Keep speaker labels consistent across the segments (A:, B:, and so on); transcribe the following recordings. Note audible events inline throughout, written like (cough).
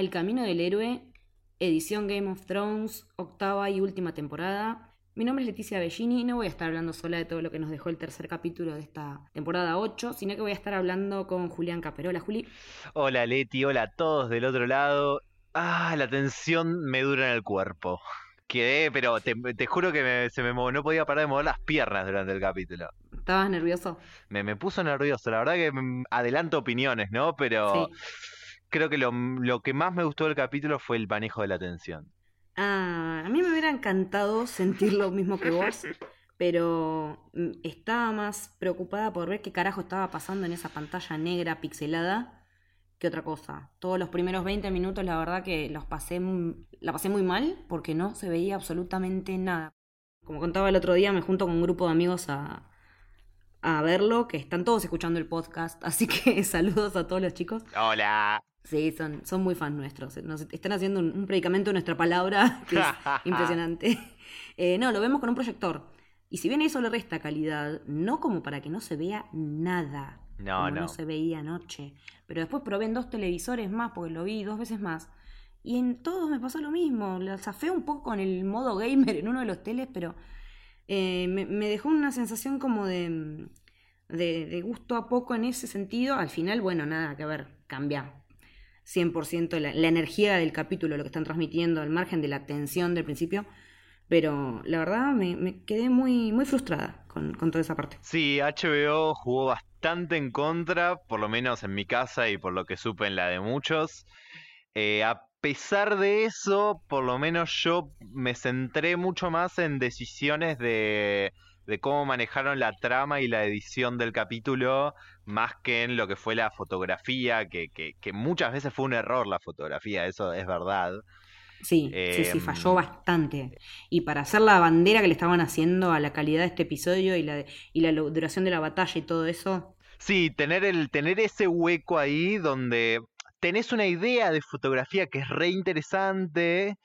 A: a El Camino del Héroe, edición Game of Thrones, octava y última temporada. Mi nombre es Leticia Bellini y no voy a estar hablando sola de todo lo que nos dejó el tercer capítulo de esta temporada 8, sino que voy a estar hablando con Julián Caperola. Juli.
B: Hola Leti, hola a todos del otro lado. Ah, la tensión me dura en el cuerpo. Quedé, pero te, juro que se me no podía parar de mover las piernas durante el capítulo.
A: ¿Estabas nervioso?
B: Me, me puso nervioso, la verdad que adelanto opiniones, ¿no? Pero creo que lo, lo que más me gustó del capítulo fue el manejo de la tensión.
A: Ah, a mí me hubiera encantado (laughs) sentir lo mismo que vos, pero mm, estaba más preocupada por ver qué carajo estaba pasando en esa pantalla negra pixelada que otra cosa. Todos los primeros 20 minutos, la verdad que los pasé, la pasé muy mal porque no se veía absolutamente nada. Como contaba el otro día, me junto con un grupo de amigos a, a verlo, que están todos escuchando el podcast, (laughs) así que saludos a todos los chicos.
B: Hola.
A: Sí, son, son muy fans nuestros. Nos están haciendo un, predicamento de nuestra palabra (laughs) que es (laughs) impresionante. Eh, no, lo vemos con un proyector. Y si bien eso le resta calidad, no como para que no se vea nada. No, como no. no se veía anoche. Pero después probé en dos televisores más, porque lo vi dos veces más. Y en todos me pasó lo mismo. La zafé un poco con el modo gamer en uno de los teles, pero eh, me, me, dejó una sensación como de, de, de, gusto a poco en ese sentido. Al final, bueno, nada que ver, cambia 100% la, la, energía del capítulo, lo que están transmitiendo, al margen de la tensión del principio. Pero la verdad me, quedé muy, muy frustrada con, toda esa parte.
B: Sí, HBO jugó bastante en contra, por lo menos en mi casa y por lo que supe en la de muchos. Eh, a pesar de eso, por lo menos yo me centré mucho más en decisiones de, de cómo manejaron la trama y la edición del capítulo, más que en lo que fue la fotografía, que, que, muchas veces fue un error la fotografía, eso es verdad.
A: Sí, sí, sí, falló em, bastante. Y para hacer la bandera que le estaban haciendo a la calidad de este episodio y la, y la duración de la batalla y todo eso.
B: Sí, tener, el, tener ese hueco ahí donde tenés una idea de fotografía que es re interesante,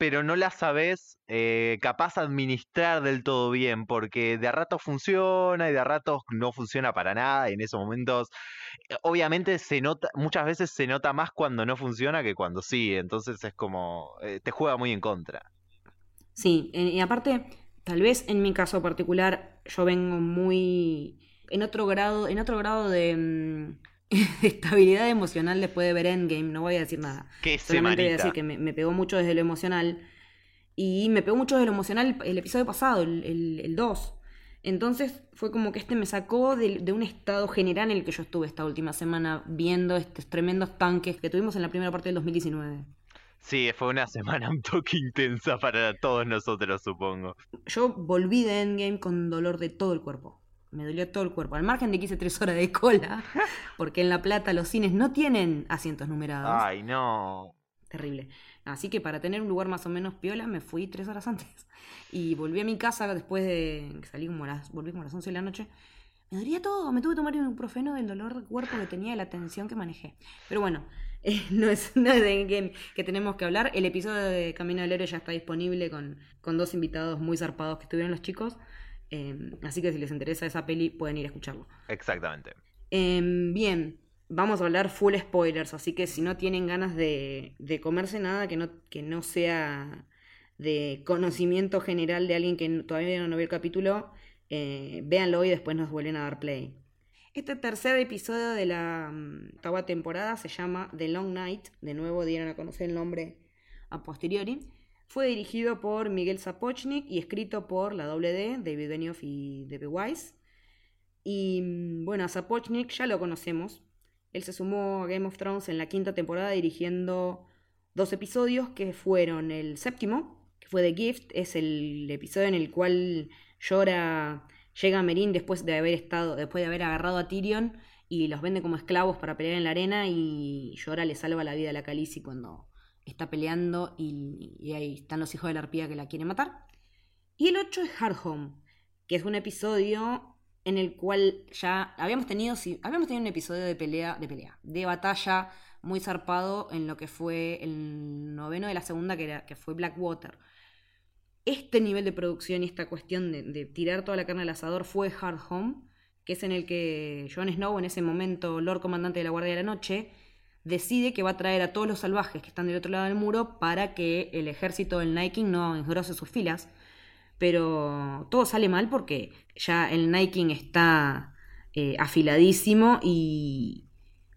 B: pero no la sabes eh, capaz administrar del todo bien, porque de a ratos funciona y de a ratos no funciona para nada, y en esos momentos, eh, obviamente se nota, muchas veces se nota más cuando no funciona que cuando sí, entonces es como, eh, te juega muy en contra.
A: Sí, y aparte, tal vez en mi caso particular, yo vengo muy en otro grado, en otro grado de, mm, (laughs) estabilidad emocional después de ver Endgame, no voy a decir nada.
B: ¿Qué
A: Solamente voy a decir que me, pegó mucho desde lo emocional. Y me pegó mucho desde lo emocional el, episodio pasado, el, 2. Entonces fue como que este me sacó de, un estado general en el que yo estuve esta última semana viendo estos tremendos tanques que tuvimos en la primera parte del 2019.
B: Sí, fue una semana un toque intensa para todos nosotros, supongo.
A: Yo volví de Endgame con dolor de todo el cuerpo me dolió todo el cuerpo. Al margen de que hice tres horas de cola, (laughs) porque en La Plata los cines no tienen asientos numerados.
B: Ay, no.
A: Terrible. Así que para tener un lugar más o menos piola me fui tres horas antes. (laughs) Y volví a mi casa después de que salí como las, volví como a las 11 de la noche. Me dolía todo. Me tuve que tomar un profeno del dolor de cuerpo que tenía y la tensión que manejé. Pero bueno, (laughs) eh, no, es, no de game que tenemos que hablar. El episodio de Camino del Héroe ya está disponible con, con dos invitados muy zarpados que estuvieron los chicos. Em, así que si les interesa esa peli, pueden ir a escucharlo.
B: Exactamente.
A: Em, bien, vamos a hablar full spoilers, así que si no tienen ganas de, comerse nada que no, que no sea de conocimiento general de alguien que todavía no vio el capítulo, eh, véanlo y después nos vuelven a dar play. Este tercer episodio de la mm, octava temporada se llama The Long Night. De nuevo dieron a conocer el nombre a posteriori. Fue dirigido por Miguel Sapochnik y escrito por la WD, David Benioff y D.B. Weiss. Y mm, bueno, a Sapochnik ya lo conocemos. Él se sumó a Game of Thrones en la quinta temporada dirigiendo dos episodios que fueron el séptimo, que fue The Gift, es el episodio en el cual llora, llega a Merín después de haber estado, después de haber agarrado a Tyrion y los vende como esclavos para pelear en la arena y llora le salva la vida a la Khaleesi cuando está peleando y, ahí están los hijos de la arpía que la quieren matar. Y el 8 es Hard Home, que es un episodio en el cual ya habíamos tenido, habíamos tenido un episodio de pelea, de pelea, de batalla muy zarpado en lo que fue el noveno de la segunda, que, era, que fue Blackwater. Este nivel de producción y esta cuestión de, de tirar toda la carne al asador fue Hard Home, que es en el que Jon Snow, en ese momento Lord Comandante de la Guardia de la Noche, decide que va a traer a todos los salvajes que están del otro lado del muro para que el ejército del Night King no engrose sus filas. Pero todo sale mal porque ya el Night King está eh, afiladísimo y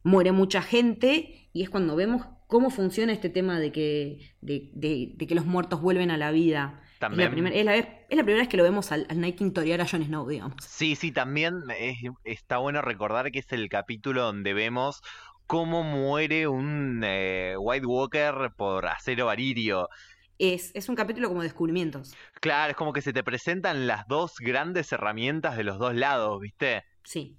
A: muere mucha gente y es cuando vemos cómo funciona este tema de que, de, de, que los muertos vuelven a la vida. También... Es, la primera, es, la, es, la primera vez que lo vemos al, al Night King torear a Jon Snow, digamos.
B: Sí, sí, también está bueno recordar que es el capítulo donde vemos cómo muere un eh, White Walker por acero varirio.
A: Es, es, un capítulo como descubrimientos.
B: Claro, es como que se te presentan las dos grandes herramientas de los dos lados, ¿viste?
A: Sí.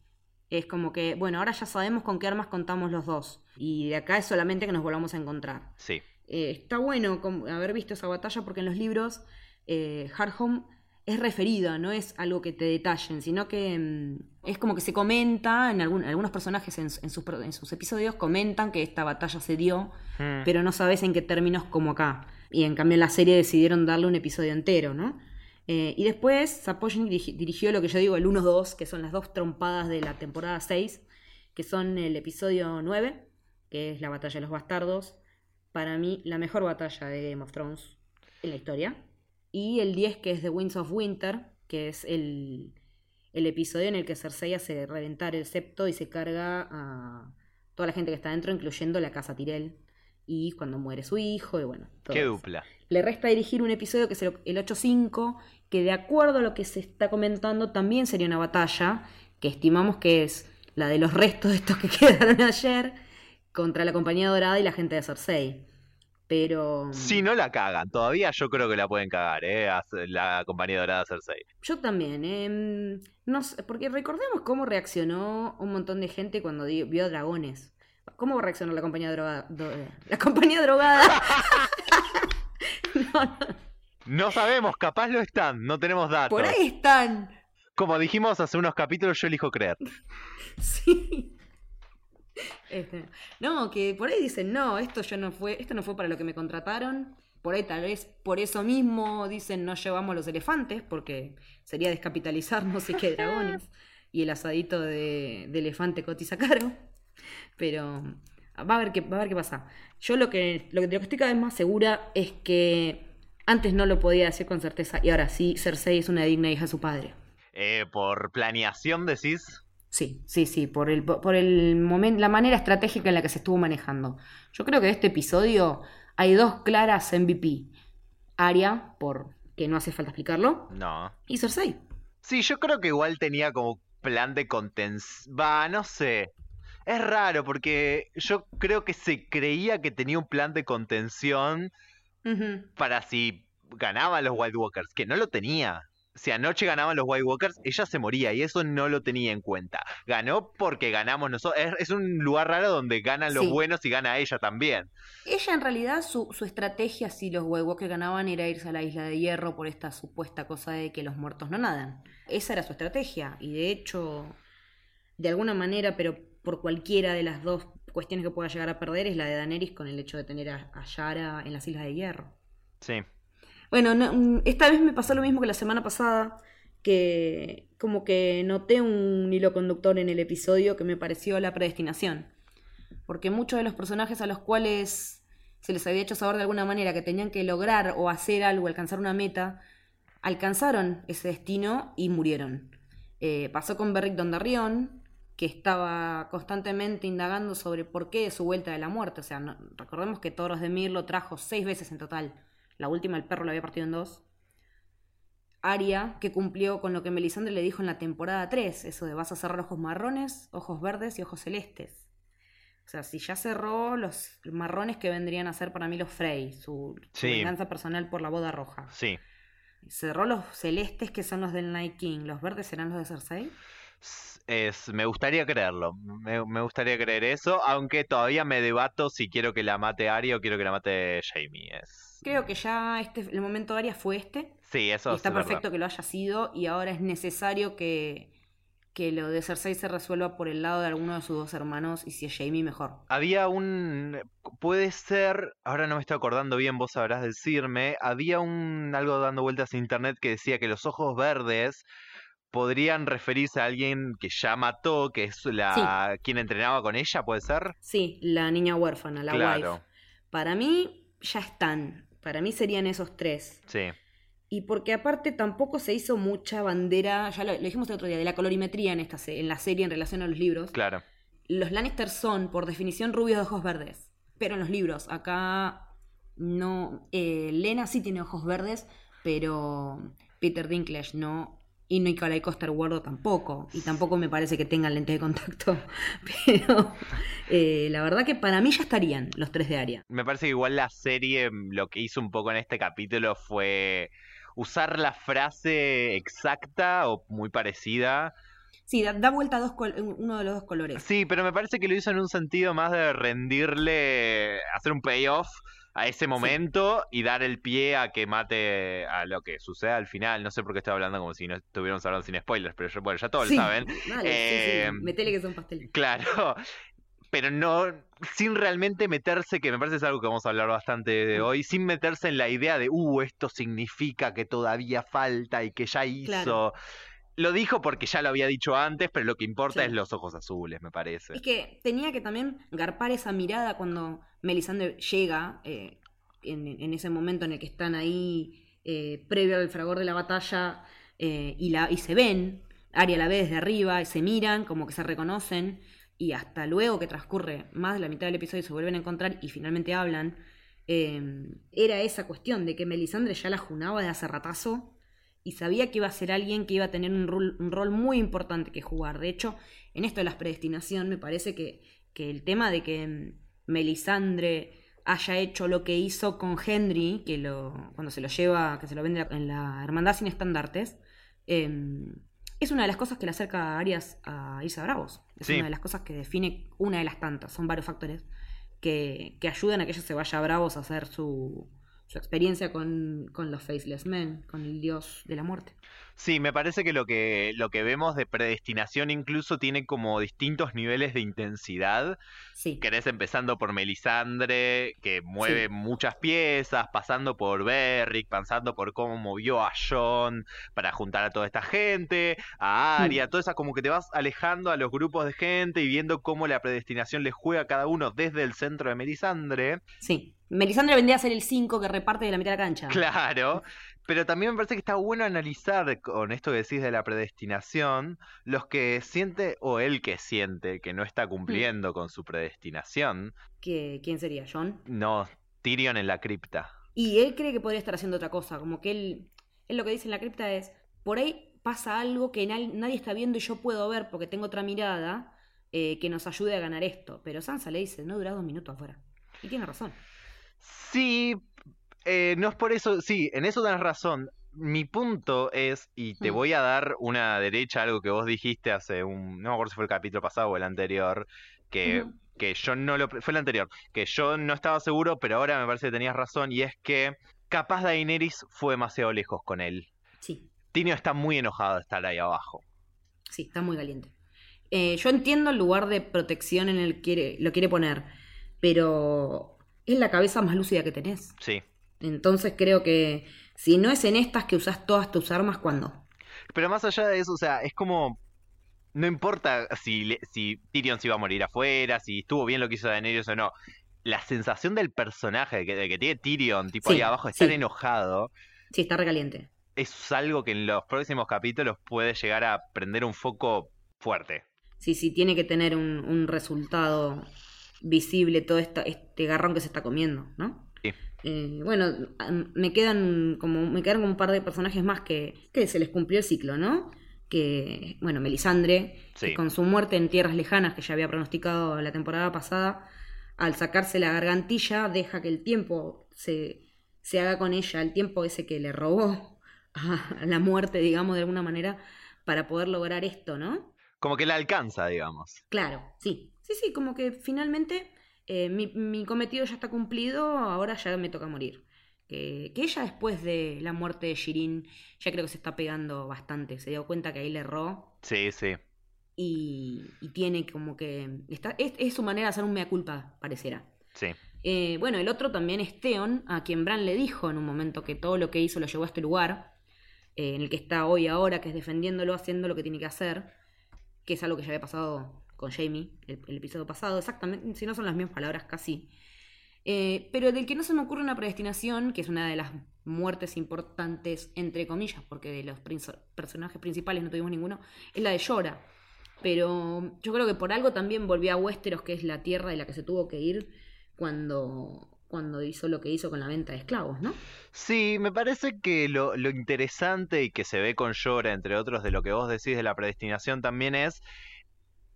A: Es como que, bueno, ahora ya sabemos con qué armas contamos los dos. Y de acá es solamente que nos volvamos a encontrar.
B: Sí.
A: Eh, está bueno haber visto esa batalla porque en los libros eh, Hardhome es referida, no es algo que te detallen, sino que mm, es como que se comenta, en algunos personajes en, sus, episodios comentan que esta batalla se dio, hmm. pero no sabes en qué términos como acá. Y en cambio en la serie decidieron darle un episodio entero, ¿no? Eh, y después Sapojin dirigió lo que yo digo el 1-2, que son las dos trompadas de la temporada 6, que son el episodio 9, que es la batalla de los bastardos, para mí la mejor batalla de Game of Thrones en la historia, y el 10, que es The Winds of Winter, que es el, el episodio en el que Cersei hace reventar el septo y se carga a toda la gente que está dentro, incluyendo la casa Tyrell, y cuando muere su hijo, y bueno.
B: Qué dupla.
A: Le resta dirigir un episodio que es el 8-5, que de acuerdo a lo que se está comentando también sería una batalla, que estimamos que es la de los restos de estos que (laughs) quedaron ayer, contra la compañía dorada y la gente de Cersei. Pero.
B: Si no la cagan, todavía yo creo que la pueden cagar, ¿eh? La compañía dorada Cersei.
A: Yo también, ¿eh? No porque recordemos cómo reaccionó un montón de gente cuando vio dragones. ¿Cómo reaccionó la compañía drogada? (laughs) la compañía drogada.
B: no, sabemos, capaz lo están, no tenemos datos.
A: Por ahí están.
B: Como dijimos hace unos capítulos, yo elijo creer. (laughs)
A: sí. Este, no, que por ahí dicen, no, esto yo no fue, esto no fue para lo que me contrataron. Por ahí tal vez por eso mismo dicen no llevamos los elefantes, porque sería descapitalizarnos y que (laughs) dragones. y el asadito de, de elefante cotiza caro. Pero va a ver qué, va a ver qué pasa. Yo lo que, lo que estoy cada vez más segura es que antes no lo podía decir con certeza y ahora sí, Cersei es una digna hija de su padre.
B: Eh, ¿Por planeación decís?
A: Sí, sí, sí, por el, por el momento, la manera estratégica en la que se estuvo manejando. Yo creo que de este episodio hay dos claras MVP. Aria, por que no hace falta explicarlo.
B: No.
A: Y Cersei.
B: Sí, yo creo que igual tenía como plan de contención. Va, no sé. Es raro porque yo creo que se creía que tenía un plan de contención para si ganaban los White Walkers, que no lo tenía. Si anoche ganaban los White Walkers, ella se moría y eso no lo tenía en cuenta. Ganó porque ganamos nosotros. Es, un lugar raro donde ganan los buenos y gana ella también.
A: Ella en realidad su, su estrategia si los White Walkers ganaban era irse a la isla de hierro por esta supuesta cosa de que los muertos no nadan. Esa era su estrategia y de hecho, de alguna manera, pero por cualquiera de las dos cuestiones que pueda llegar a perder es la de Daenerys con el hecho de tener a, Yara en las Islas de Hierro.
B: Sí.
A: Bueno, mm, esta vez me pasó lo mismo que la semana pasada, que como que noté un hilo conductor en el episodio que me pareció la predestinación. Porque muchos de los personajes a los cuales se les había hecho saber de alguna manera que tenían que lograr o hacer algo, alcanzar una meta, alcanzaron ese destino y murieron. Eh, pasó con Beric Dondarrion, que estaba constantemente indagando sobre por qué su vuelta de la muerte. O sea, recordemos que Toros de Mir lo trajo seis veces en total. La última el perro lo había partido en dos. Aria, que cumplió con lo que Melisandre le dijo en la temporada 3, eso de vas a cerrar ojos marrones, ojos verdes y ojos celestes. O sea, si ya cerró los marrones que vendrían a ser para mí los Frey, su, venganza personal por la boda roja.
B: Sí.
A: Cerró los celestes que son los del Night King, ¿los verdes serán los de Cersei?
B: es, me gustaría creerlo, me, gustaría creer eso, aunque todavía me debato si quiero que la mate Arya o quiero que la mate Jamie. Es...
A: Creo que ya este, el momento Arya fue este.
B: Sí, eso
A: está perfecto que lo haya sido y ahora es necesario que, que lo de Cersei se resuelva por el lado de alguno de sus dos hermanos y si es Jamie mejor.
B: Había un puede ser, ahora no me estoy acordando bien, vos sabrás decirme, había un algo dando vueltas en internet que decía que los ojos verdes podrían referirse a alguien que ya mató, que es la quien entrenaba con ella, ¿puede ser?
A: Sí, la niña huérfana, la
B: Claro.
A: wife. Para mí ya están. Para mí serían esos tres.
B: Sí,
A: Y porque aparte tampoco se hizo mucha bandera, ya lo, lo dijimos el otro día, de la colorimetría en, esta, en la serie en relación a los libros.
B: claro.
A: Los Lannister son, por definición, rubios de ojos verdes. Pero en los libros, acá no. eh, Lena sí tiene ojos verdes, pero Peter Dinklage no. Y Nikolai Coster Wardle tampoco. Y tampoco me parece que tengan lentes de contacto. (laughs) Pero eh, la verdad que para mí ya estarían los tres de Aria.
B: Me parece que igual la serie mm, lo que hizo un poco en este capítulo fue usar la frase exacta o muy parecida.
A: Sí, da, da vuelta a dos uno de los dos colores.
B: Sí, pero me parece que lo hizo en un sentido más de rendirle, hacer un payoff a ese momento y dar el pie a que mate a lo que suceda al final. No sé por qué estoy hablando como si no estuviéramos hablando sin spoilers, pero yo- bueno, ya todos
A: Sí,
B: lo saben.
A: Dale,
B: Eh,
A: sí, sí. Metele que son pasteles.
B: Claro, (laughs) pero no, sin realmente meterse, que me parece es algo que vamos a hablar bastante de hoy, sin meterse en la idea de, uh, esto significa que todavía falta y que ya hizo.
A: Claro.
B: Lo dijo porque ya lo había dicho antes, pero lo que importa
A: Sí.
B: es los ojos azules, me parece.
A: Es que tenía que también garpar esa mirada cuando Melisandre llega, eh, en, ese momento en el que están ahí, eh, previo al fragor de la batalla, eh, y, la, y se ven, Arya la ve desde arriba, y se miran, como que se reconocen, y hasta luego que transcurre más de la mitad del episodio se vuelven a encontrar y finalmente hablan, eh, era esa cuestión de que Melisandre ya la junaba de hace ratazo y sabía que iba a ser alguien que iba a tener un rol, un rol muy importante que jugar. De hecho, en esto de las predestinación, me parece que, que el tema de que mm, Melisandre haya hecho lo que hizo con Henry, que lo, cuando se lo lleva, que se lo vende en la Hermandad sin estandartes, eh, es una de las cosas que le acerca a Arias a Isa Bravos. Es
B: Sí.
A: una de las cosas que define una de las tantas. Son varios factores que, que ayudan a que ella se vaya a Bravos a hacer su, su experiencia con, con los Faceless Men, con el dios de la muerte.
B: Sí, me parece que lo que lo que vemos de predestinación incluso tiene como distintos niveles de intensidad.
A: Sí.
B: Querés empezando por Melisandre, que mueve
A: Sí.
B: muchas piezas, pasando por Beric, pasando por cómo movió a John para juntar a toda esta gente, a Arya, toda esa como que te vas alejando a los grupos de gente y viendo cómo la predestinación les juega a cada uno desde el centro de Melisandre.
A: Sí. Melisandre vendría a ser el 5 que reparte de la mitad de la cancha.
B: Claro. Pero también me parece que está bueno analizar con esto que decís de la predestinación, los que siente o el que siente que no está cumpliendo con su predestinación.
A: ¿Quién sería? ¿John?
B: No, Tyrion en la cripta.
A: Y él cree que podría estar haciendo otra cosa. Como que él, él lo que dice en la cripta es, por ahí pasa algo que na- nadie está viendo y yo puedo ver porque tengo otra mirada eh, que nos ayude a ganar esto. Pero Sansa le dice, no dura dos minutos afuera. Y tiene razón.
B: Sí, eh, no es por eso, sí, en eso tenés razón. Mi punto es, y te
A: Mm.
B: voy a dar una derecha algo que vos dijiste hace un, no me acuerdo si fue el capítulo pasado o el anterior, que, que yo no lo, fue el anterior, que yo no estaba seguro, pero ahora me parece que tenías razón, y es que capaz Daenerys fue demasiado lejos con él.
A: Sí,
B: Tinio está muy enojado de estar ahí abajo.
A: sí, está muy caliente. Eh, yo entiendo el lugar de protección en el que quiere, lo quiere poner, pero es la cabeza más lúcida que tenés.
B: Sí.
A: Entonces creo que si no es en estas que usás todas tus armas, ¿cuándo?
B: Pero más allá de eso, o sea, es como. No importa si, le- si Tyrion se iba a morir afuera, si estuvo bien lo que hizo Daenerys o no. La sensación del personaje, que, de que tiene Tyrion, tipo
A: Sí,
B: ahí abajo, estar
A: sí.
B: enojado,
A: Sí, está recaliente.
B: es algo que en los próximos capítulos puede llegar a prender un foco fuerte.
A: Sí, sí, tiene que tener un, un resultado visible todo esta, este garrón que se está comiendo, ¿no?
B: Sí.
A: Eh, bueno, me quedan como me quedan como un par de personajes más que, que se les cumplió el ciclo, ¿no? Que, bueno, Melisandre,
B: Sí.
A: que con su muerte en tierras lejanas, que ya había pronosticado la temporada pasada, al sacarse la gargantilla, deja que el tiempo se, se haga con ella, el tiempo ese que le robó (laughs) a la muerte, digamos, de alguna manera, para poder lograr esto, ¿no?
B: Como que la alcanza, digamos.
A: Claro, sí. Sí, sí, como que finalmente eh, mi, mi cometido ya está cumplido, ahora ya me toca morir. Que, que ella después de la muerte de Shirin ya creo que se está pegando bastante. Se dio cuenta que ahí le erró
B: Sí, sí.
A: y, y tiene como que... Está, es, es su manera de hacer un mea culpa, pareciera.
B: Sí.
A: Eh, bueno, el otro también es Theon, a quien Bran le dijo en un momento que todo lo que hizo lo llevó a este lugar. eh, en el que está hoy ahora, que es defendiéndolo, haciendo lo que tiene que hacer, que es algo que ya había pasado con Jamie el, episodio pasado, exactamente, si no son las mismas palabras, casi. Eh, pero del que no se me ocurre una predestinación, que es una de las muertes importantes, entre comillas, porque de los personajes principales no tuvimos ninguno, es la de Llora. Pero yo creo que por algo también volvió a Westeros, que es la tierra de la que se tuvo que ir cuando, cuando hizo lo que hizo con la venta de esclavos, ¿no?
B: Sí, me parece que lo, lo interesante y que se ve con Llora, entre otros, de lo que vos decís de la predestinación también es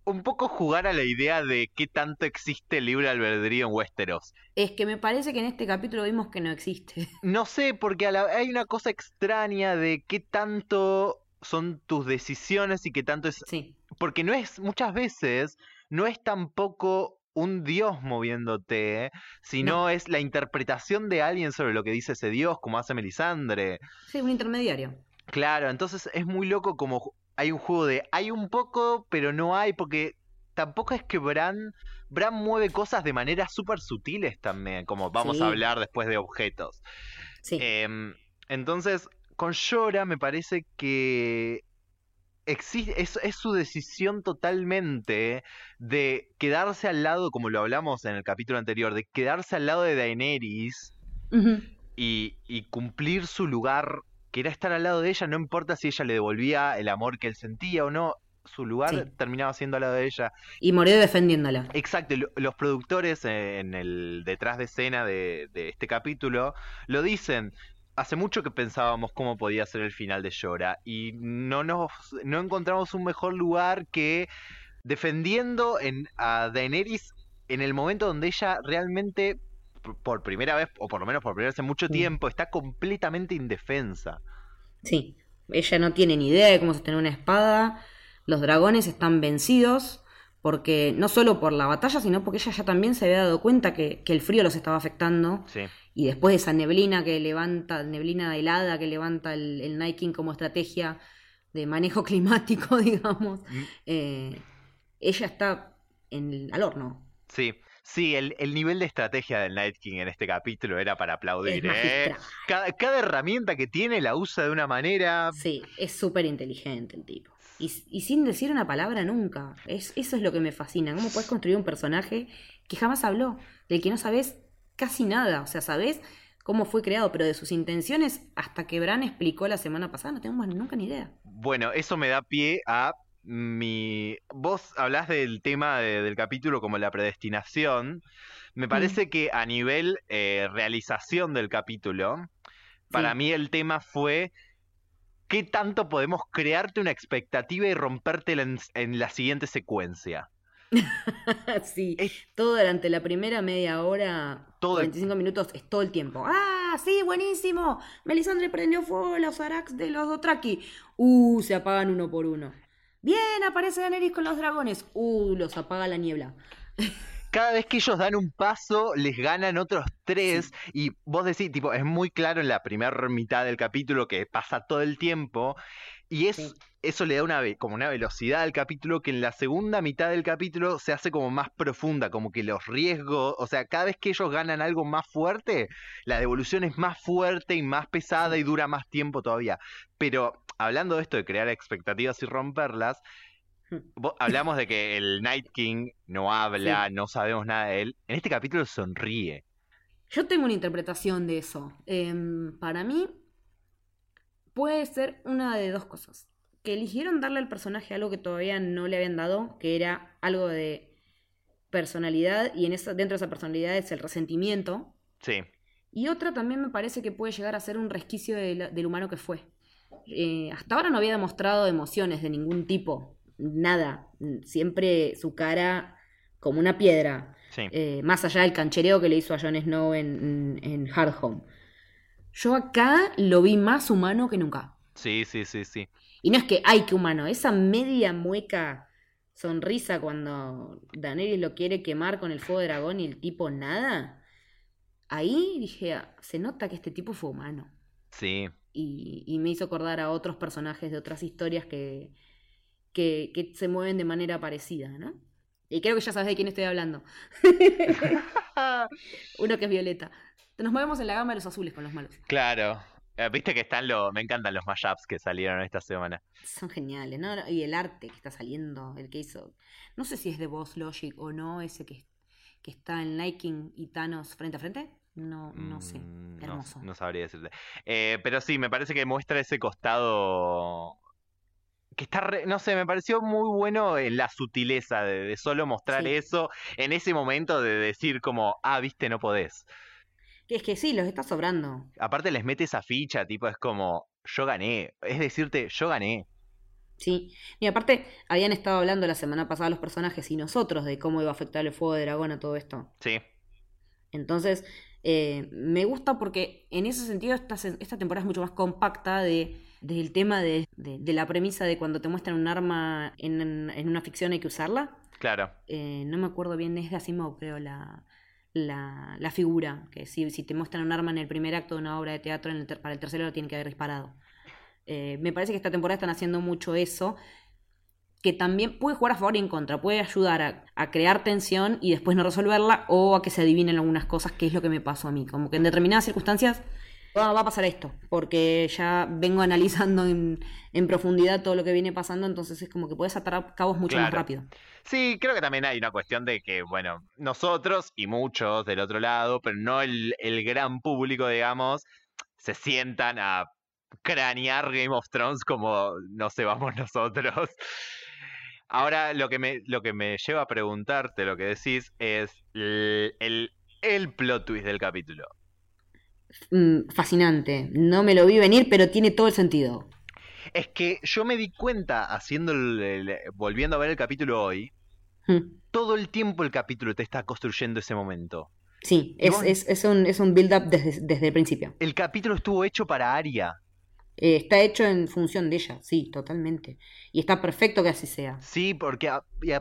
B: un poco jugar a la idea de qué tanto existe el libre albedrío en Westeros.
A: Es que me parece que en este capítulo vimos que no existe. (laughs)
B: No sé, porque hay una cosa extraña de qué tanto son tus decisiones y qué tanto es...
A: Sí.
B: Porque no es, muchas veces, no es tampoco un dios moviéndote, sino es la interpretación de alguien sobre lo que dice ese dios, como hace Melisandre.
A: Sí, un intermediario.
B: Claro, entonces es muy loco como hay un juego de hay un poco, pero no hay, porque tampoco es que Bran, Bran mueve cosas de maneras súper sutiles también, como vamos a hablar después de objetos.
A: Sí.
B: Em, entonces, con Llora me parece que existe, es, es, su decisión totalmente de quedarse al lado, como lo hablamos en el capítulo anterior, de quedarse al lado de Daenerys y, y, cumplir su lugar quería estar al lado de ella, no importa si ella le devolvía el amor que él sentía o no, su lugar terminaba siendo al lado de ella.
A: Y murió defendiéndola.
B: Exacto, los productores en el detrás de escena de, este capítulo lo dicen. Hace mucho que pensábamos cómo podía ser el final de Llora y no nos no encontramos un mejor lugar que defendiendo en, a Daenerys en el momento donde ella realmente por primera vez, o por lo menos por primera vez en mucho tiempo, está completamente indefensa.
A: Sí, ella no tiene ni idea de cómo sostener una espada. Los dragones están vencidos, porque no solo por la batalla, sino porque ella ya también se había dado cuenta que, el frío los estaba afectando. Y después de esa neblina que levanta, neblina helada que levanta el, el Night King como estrategia de manejo (laughs) climático, digamos, mm. eh, ella está en al horno.
B: Sí, Sí, el, el, nivel de estrategia del Night King en este capítulo era para aplaudir. ¿eh? Cada, cada, herramienta que tiene la usa de una manera.
A: Sí, es súper inteligente el tipo. Y, y, sin decir una palabra nunca. Es, eso es lo que me fascina. ¿Cómo puedes construir un personaje que jamás habló? Del que no sabes casi nada. O sea, sabes cómo fue creado, pero de sus intenciones, hasta que Bran explicó la semana pasada, no tengo nunca ni idea.
B: Bueno, eso me da pie a mi... Vos hablás del tema del capítulo como la predestinación. Me mm. parece que a nivel eh, realización del capítulo, para mí el tema fue qué tanto podemos crearte una expectativa y rompértela en, la siguiente secuencia. (laughs)
A: sí, todo durante la primera media hora, todo 25 minutos, es todo el tiempo. ¡Ah, sí, buenísimo! Melisandre prendió fuego los Arax de los Dotraki. ¡Uh, se apagan uno por uno! Bien, aparece Daenerys con los dragones. Uh, los apaga la niebla. (laughs)
B: Cada vez que ellos dan un paso, les ganan otros tres. Y vos decís, tipo, es muy claro en la primera mitad del capítulo que pasa todo el tiempo. Y es, eso le da una, como una velocidad al capítulo que en la segunda mitad del capítulo se hace como más profunda, como que los riesgos, o sea, cada vez que ellos ganan algo más fuerte, la devolución es más fuerte y más pesada y dura más tiempo todavía. Pero hablando de esto de crear expectativas y romperlas, (laughs) hablamos de que el Night King no habla, no sabemos nada de él. En este capítulo sonríe.
A: Yo tengo una interpretación de eso. Em, para mí, puede ser una de dos cosas. Que eligieron darle al personaje algo que todavía no le habían dado, que era algo de personalidad, y en esa, dentro de esa personalidad es el resentimiento.
B: Sí.
A: Y otra también me parece que puede llegar a ser un resquicio del humano que fue. Eh, hasta ahora no había demostrado emociones de ningún tipo, nada. Siempre su cara como una piedra. Eh, más allá del canchereo que le hizo a Jon Snow en, en, Hard Home. Yo acá lo vi más humano que nunca.
B: Sí, sí, sí, sí.
A: Y no es que, ay, qué humano, esa media mueca sonrisa cuando Daenerys lo quiere quemar con el fuego de dragón y el tipo nada. Ahí dije, ah, se nota que este tipo fue humano.
B: Sí,
A: y, me hizo acordar a otros personajes de otras historias que, que, se mueven de manera parecida, ¿no? Y creo que ya sabes de quién estoy hablando. (laughs) Uno que es Violeta. Nos movemos en la gama de los azules con los malos.
B: Claro. Eh, Viste que están los. Me encantan los mashups que salieron esta semana.
A: Son geniales, ¿no? Y el arte que está saliendo, el que hizo. No sé si es de Boss Logic o no, ese que, que está en Liking y Thanos frente a frente. No, no sé.
B: Mm, no-
A: Hermoso.
B: No, sabría decirte. Eh, pero sí, me parece que muestra ese costado. Que está. re- no sé, me pareció muy bueno en la sutileza de, de solo mostrar
A: Sí.
B: eso en ese momento de decir, como, ah, viste, no podés.
A: Que es que sí, los está sobrando.
B: Aparte, les mete esa ficha, tipo, es como, yo gané. Es decirte, yo gané.
A: Sí. Y aparte, habían estado hablando la semana pasada los personajes y nosotros de cómo iba a afectar el fuego de dragón a todo esto.
B: Sí.
A: Entonces, eh, me gusta porque en ese sentido esta, temporada es mucho más compacta de, del tema de, de- de la premisa de cuando te muestran un arma en, en una ficción hay que usarla.
B: Claro.
A: Eh, no me acuerdo bien, es de Asimov, creo, la, la, la figura. Que si, si te muestran un arma en el primer acto de una obra de teatro, en el ter- para el tercero lo tienen que haber disparado. Eh, me parece que esta temporada están haciendo mucho eso. Que también puede jugar a favor y en contra. Puede ayudar a, a crear tensión y después no resolverla. O a que se adivinen algunas cosas, que es lo que me pasó a mí. Como que en determinadas circunstancias va, va a pasar esto. Porque ya vengo analizando en, en profundidad todo lo que viene pasando. Entonces es como que puedes atar cabos mucho más rápido.
B: Sí, creo que también hay una cuestión de que, bueno, nosotros y muchos del otro lado, pero no el, el gran público, digamos, se sientan a cranear Game of Thrones como nos vamos (laughs) nosotros. Ahora, lo que me, lo que me lleva a preguntarte, lo que decís, es el, el, el plot twist del capítulo.
A: Mm, fascinante. No me lo vi venir, pero tiene todo el sentido.
B: Es que yo me di cuenta, haciendo el- el- volviendo a ver el capítulo hoy,
A: Mm.
B: todo el tiempo el capítulo te está construyendo ese momento.
A: Sí, es,
B: vos-
A: es, es un, es un build-up desde, desde el principio.
B: El capítulo estuvo hecho para Aria.
A: Eh, está hecho en función de ella, sí, totalmente. Y está perfecto que así sea.
B: Sí, porque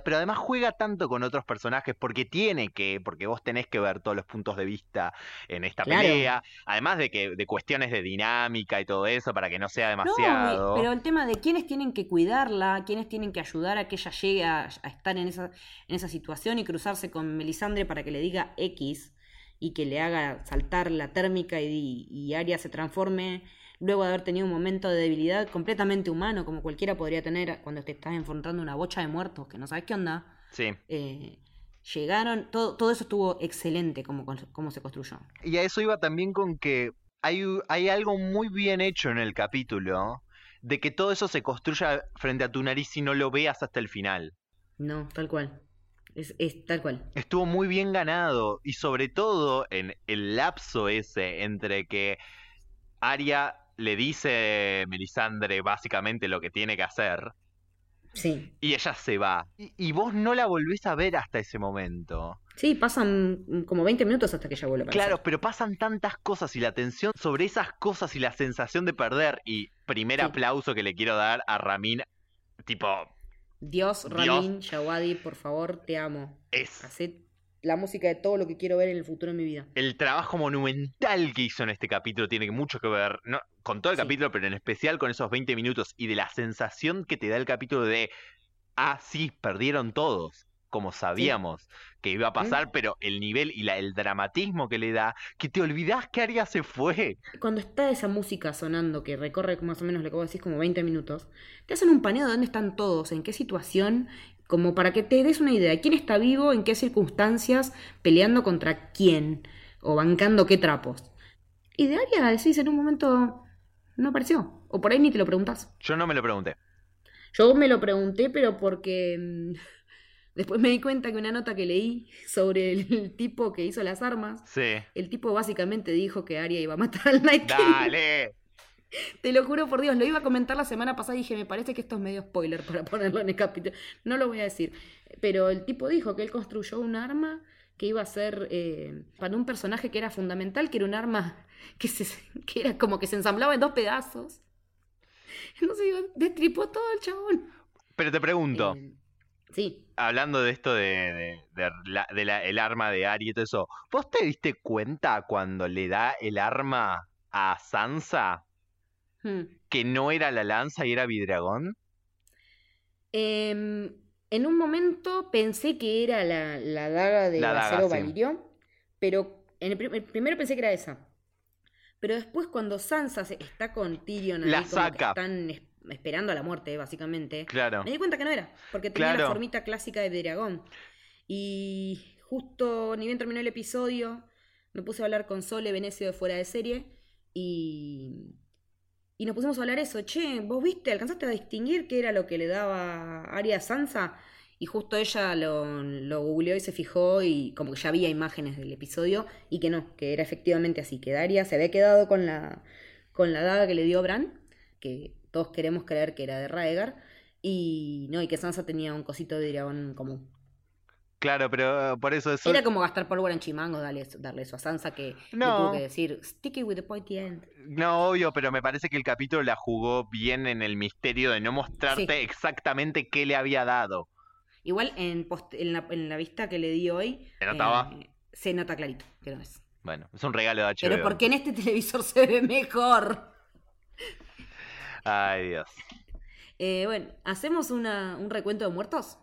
B: pero además juega tanto con otros personajes porque tiene que, porque vos tenés que ver todos los puntos de vista en esta
A: Claro.
B: pelea, además de que de cuestiones de dinámica y todo eso para que no sea
A: No,
B: demasiado.
A: pero el tema de quiénes tienen que cuidarla, quiénes tienen que ayudar a que ella llegue a, a estar en esa, en esa situación y cruzarse con Melisandre para que le diga X y que le haga saltar la térmica y, y Arya se transforme luego de haber tenido un momento de debilidad completamente humano, como cualquiera podría tener cuando te estás enfrentando una bocha de muertos que no sabes qué onda.
B: Sí.
A: Eh, llegaron, todo, todo eso estuvo excelente como, como se construyó.
B: Y a eso iba también con que hay, hay algo muy bien hecho en el capítulo de que todo eso se construya frente a tu nariz y no lo veas hasta el final.
A: No, tal cual. Es, es tal cual.
B: Estuvo muy bien ganado y sobre todo en el lapso ese entre que Arya le dice Melisandre básicamente lo que tiene que hacer
A: Sí.
B: y ella se va. Y, y vos no la volvés a ver hasta ese momento.
A: Sí, pasan mm, como 20 minutos hasta que ella vuelve a aparecer.
B: Claro, pero pasan tantas cosas y la tensión sobre esas cosas y la sensación de perder. Y primer
A: Sí.
B: aplauso que le quiero dar a Ramin, tipo,
A: Dios,
B: Dios.
A: Ramin, Shawadi, por favor, te amo.
B: es
A: Hacé la música de todo lo que quiero ver en el futuro en mi vida.
B: el trabajo monumental que hizo en este capítulo tiene mucho que ver, no, con todo el
A: Sí.
B: capítulo, pero en especial con esos 20 minutos y de la sensación que te da el capítulo de, ah, sí, perdieron todos, como sabíamos que iba a pasar, pero el nivel y la, el dramatismo que le da, que te olvidás que Arya se fue.
A: Cuando está esa música sonando, que recorre más o menos lo que vos decís, como 20 minutos, te hacen un paneo de dónde están todos, en qué situación, como para que te des una idea de quién está vivo, en qué circunstancias, peleando contra quién, o bancando qué trapos. Y de Aria decís en un momento, no apareció. O por ahí ni te lo preguntás.
B: Yo no me lo pregunté.
A: Yo me lo pregunté, pero porque mm, (laughs) después me di cuenta que una nota que leí sobre el, (laughs) tipo que hizo las armas,
B: Sí.
A: el tipo básicamente dijo que Arya iba a matar al Night King.
B: Dale. (laughs)
A: Te lo juro por Dios, lo iba a comentar la semana pasada y dije, me parece que esto es medio spoiler para (laughs) ponerlo en el capítulo. No lo voy a decir. Pero el tipo dijo que él construyó un arma que iba a ser eh, para un personaje que era fundamental, que era un arma que, se, que era como que se ensamblaba en dos pedazos. Entonces digo, destripó todo el chabón.
B: Pero te pregunto,
A: Eh, sí.
B: hablando de esto de, de, de la- de la- el arma de Ari y todo eso, ¿vos te diste cuenta cuando le da el arma a Sansa
A: Hmm.
B: que no era la lanza y era Vidragón?
A: Em, en un momento pensé que era la, la daga de
B: La daga, sí.
A: valirio, pero en el, prim- el primero pensé que era esa. Pero después cuando Sansa se- está con Tyrion ahí
B: La saca.
A: están es- esperando a la muerte, básicamente.
B: Claro.
A: Me di cuenta que no era, porque tenía la formita clásica de dragón. Y justo ni bien terminó el episodio, me puse a hablar con Sole Venecio de fuera de serie y, y nos pusimos a hablar eso. Che, ¿vos viste? ¿Alcanzaste a distinguir qué era lo que le daba Arya a Sansa? Y justo ella lo, lo googleó y se fijó y como que ya había imágenes del episodio y que no, que era efectivamente así, que Daria se había quedado con la, con la daga que le dio Bran, que todos queremos creer que era de Raegar, y no, y que Sansa tenía un cosito de dragón común.
B: Claro, pero eh, por eso eso.
A: Era como gastar pólvora en chimango darle, eso- darle eso a Sansa que
B: No.
A: tuvo que decir, stick it with the pointy end.
B: No, obvio, pero me parece que el capítulo la jugó bien en el misterio de no mostrarte
A: Sí.
B: exactamente qué le había dado.
A: Igual en, post- en, la, en la vista que le di hoy,
B: ¿Se notaba?
A: eh, se nota clarito que no es.
B: Bueno, es un regalo de HBO.
A: Pero porque en este televisor se ve mejor.
B: Ay, Dios.
A: Eh, bueno, ¿hacemos una- un recuento de muertos?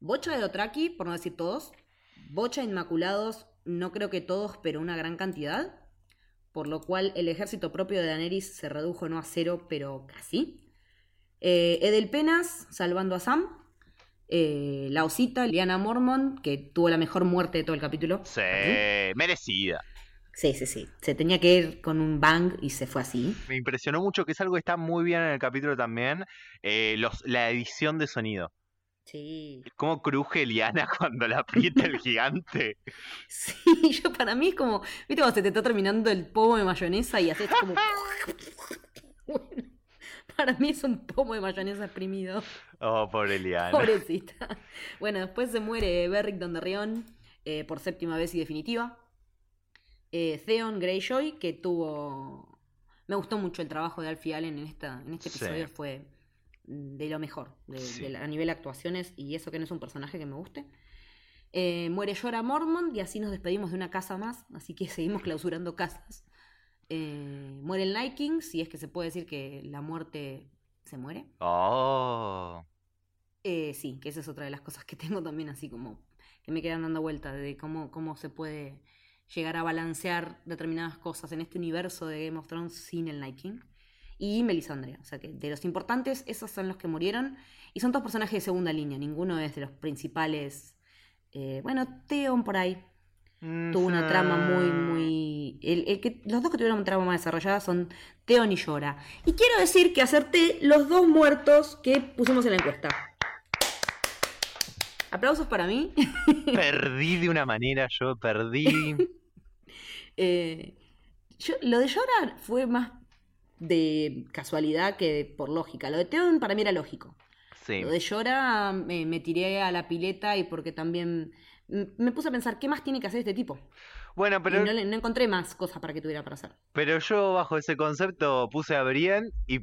A: Bocha de Dotraki, por no decir todos. Bocha Inmaculados, no creo que todos, pero una gran cantidad. Por lo cual el ejército propio de Daenerys se redujo no a cero, pero casi. Eh, Edelpenas, salvando a Sam. Eh, la osita, Liana Mormon, que tuvo la mejor muerte de todo el capítulo.
B: Sí, merecida.
A: Sí, sí, sí. Se tenía que ir con un bang y se fue así.
B: Me impresionó mucho que es algo que está muy bien en el capítulo también. eh, los, la edición de sonido.
A: Sí.
B: ¿Cómo cruje Liana (laughs) cuando la aprieta el gigante? (laughs)
A: Sí, yo para mí es como, ¿viste cuando se te está terminando el pomo de mayonesa y haces como... (laughs) Bueno, para mí es un pomo de mayonesa exprimido.
B: Oh, pobre Liana.
A: Pobrecita. Bueno, después se muere Beric Dondarrión eh, por séptima vez y definitiva. Eh, Theon Greyjoy, que tuvo... Me gustó mucho el trabajo de Alfie Allen en, esta, en este
B: Sí.
A: episodio, fue de lo mejor, de-
B: Sí.
A: de a nivel actuaciones, y eso que no es un personaje que me guste. Eh, muere Jorah Mormont y así nos despedimos de una casa más, así que (laughs) seguimos clausurando casas. Eh, muere el Night King, si es que se puede decir que la muerte se muere.
B: Oh.
A: Eh, sí, que esa es otra de las cosas que tengo también así como que me quedan dando vuelta de cómo, cómo se puede llegar a balancear determinadas cosas en este universo de Game of Thrones sin el Night King. Y Melisandre, o sea que de los importantes, esos son los que murieron. Y son todos personajes de segunda línea, ninguno es de los principales. Eh, bueno, Theon por ahí tuvo una trama muy, muy. El, el que, los dos que tuvieron una trama más desarrollada son Theon y Llora. Y quiero decir que acerté los dos muertos que pusimos en la encuesta. Aplausos para mí. (laughs)
B: Perdí de una manera, yo perdí. (laughs)
A: Eh, yo- lo de Llora fue más de casualidad que de- por lógica. Lo de Theon para mí era lógico.
B: Sí.
A: Lo de Llora me, me tiré a la pileta y porque también me puse a pensar qué más tiene que hacer este tipo.
B: Bueno, pero,
A: Y no, encontré más cosas para que tuviera para hacer.
B: pero yo bajo ese concepto puse a Brienne y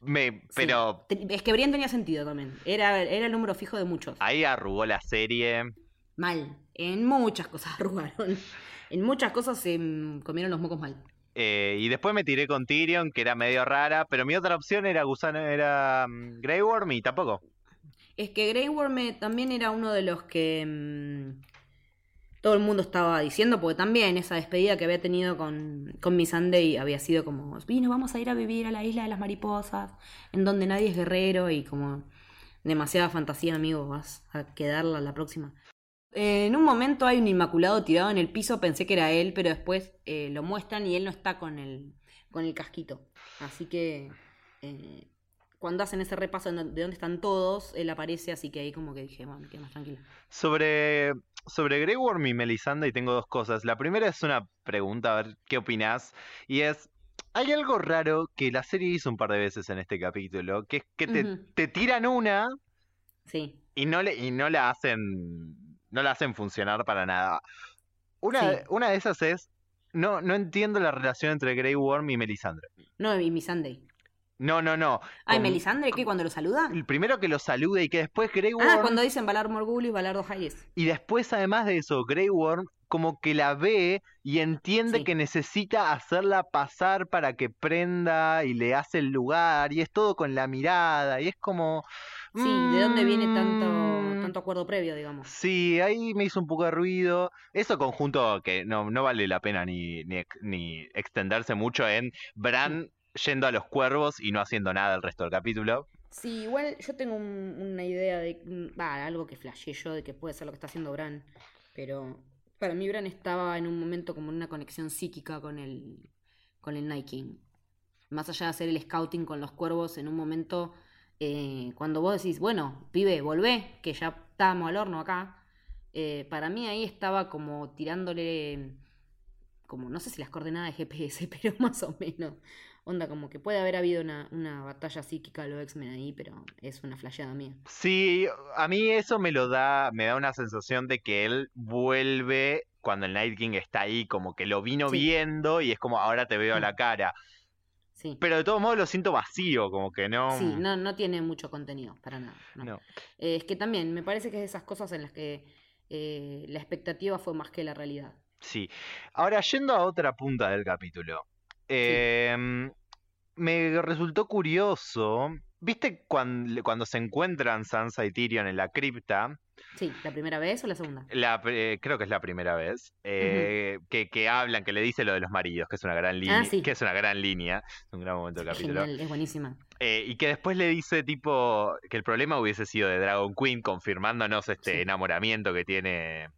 B: me. Pero
A: Es que Brienne tenía sentido también. Era, era el número fijo de muchos.
B: ahí arrugó la serie.
A: Mal. En muchas cosas (laughs) arrugaron. En muchas cosas se mm, comieron los mocos mal.
B: Eh, y después me tiré con Tyrion, que era medio rara, pero mi otra opción era gusano, era mm, Grey Worm y tampoco.
A: Es que Grey Worm eh, también era uno de los que mm, todo el mundo estaba diciendo, porque también esa despedida que había tenido con, con Miss Sunday había sido como, vamos a ir a vivir a la isla de las mariposas, en donde nadie es guerrero y como demasiada fantasía, amigo, vas a quedarla la próxima. Eh, en un momento hay un inmaculado tirado en el piso, pensé que era él, pero después eh, lo muestran y él no está con el, con el casquito. Así que eh, cuando hacen ese repaso de dónde están todos, él aparece, así que ahí como que dije, bueno, me quedé más tranquila.
B: Sobre, sobre Grey Worm y Melisandre tengo dos cosas. La primera es una pregunta, a ver qué opinás. Y es, hay algo raro que la serie hizo un par de veces en este capítulo, que es que te, tiran una
A: Sí,
B: y no, le, y no la hacen no la hacen funcionar para nada. Una,
A: Sí.
B: de- una de esas es, no, no entiendo la relación entre Grey Worm y Melisandre.
A: no, y Miss Sunday.
B: No, no, no.
A: Ay,
B: Con-
A: Melisandre, ¿qué? ¿Cuando lo saluda?
B: El primero que lo salude y que después Grey Worm...
A: Ah, cuando dicen Valar Morghulis, Valardo Hayes.
B: Y después, además de eso, Grey Worm como que la ve y entiende
A: Sí.
B: que necesita hacerla pasar para que prenda y le hace el lugar y es todo con la mirada y es como...
A: Sí, ¿de dónde viene tanto, tanto acuerdo previo, digamos.
B: Sí, ahí me hizo un poco de ruido. Eso conjunto que no, no vale la pena ni, ni, ni extenderse mucho en Bran yendo a los cuervos y no haciendo nada el resto del capítulo.
A: Sí, igual yo tengo un- una idea de. mm, algo que flashé yo de que puede ser lo que está haciendo Bran. Pero para mí Bran estaba en un momento como en una conexión psíquica con el, con el Night King. Más allá de hacer el scouting con los cuervos, en un momento, eh, cuando vos decís, bueno, pibe, volvé, que ya estábamos al horno acá. eh, para mí ahí estaba como tirándole, como no sé si las coordenadas de GPS, (laughs) pero más o menos. Onda, como que puede haber habido una, una batalla psíquica de los X-Men ahí, pero es una flasheada mía.
B: Sí, a mí eso me lo da, me da una sensación de que él vuelve cuando el Night King está ahí, como que lo vino
A: Sí.
B: viendo y es como ahora te veo a la cara.
A: Sí.
B: Pero de todos modos lo siento vacío, como que no.
A: Sí, no, no tiene mucho contenido, para nada. no.
B: no.
A: Eh, es que también me parece que es de esas cosas en las que eh, la expectativa fue más que la realidad.
B: Sí. Ahora, yendo a otra punta del capítulo. em, me resultó curioso. ¿Viste cuando, cuando se encuentran Sansa y Tyrion en la cripta?
A: Sí, ¿la primera vez o la segunda?
B: La, eh, creo que es la primera vez. eh, que, que hablan, que le dice lo de los maridos, que es una gran línea.
A: Ah, sí.
B: Que es una gran línea. Es un gran momento del capítulo.
A: genial, es buenísima.
B: Eh, y que después le dice tipo que el problema hubiese sido de Dragon Queen, confirmándonos este
A: Sí.
B: enamoramiento que tiene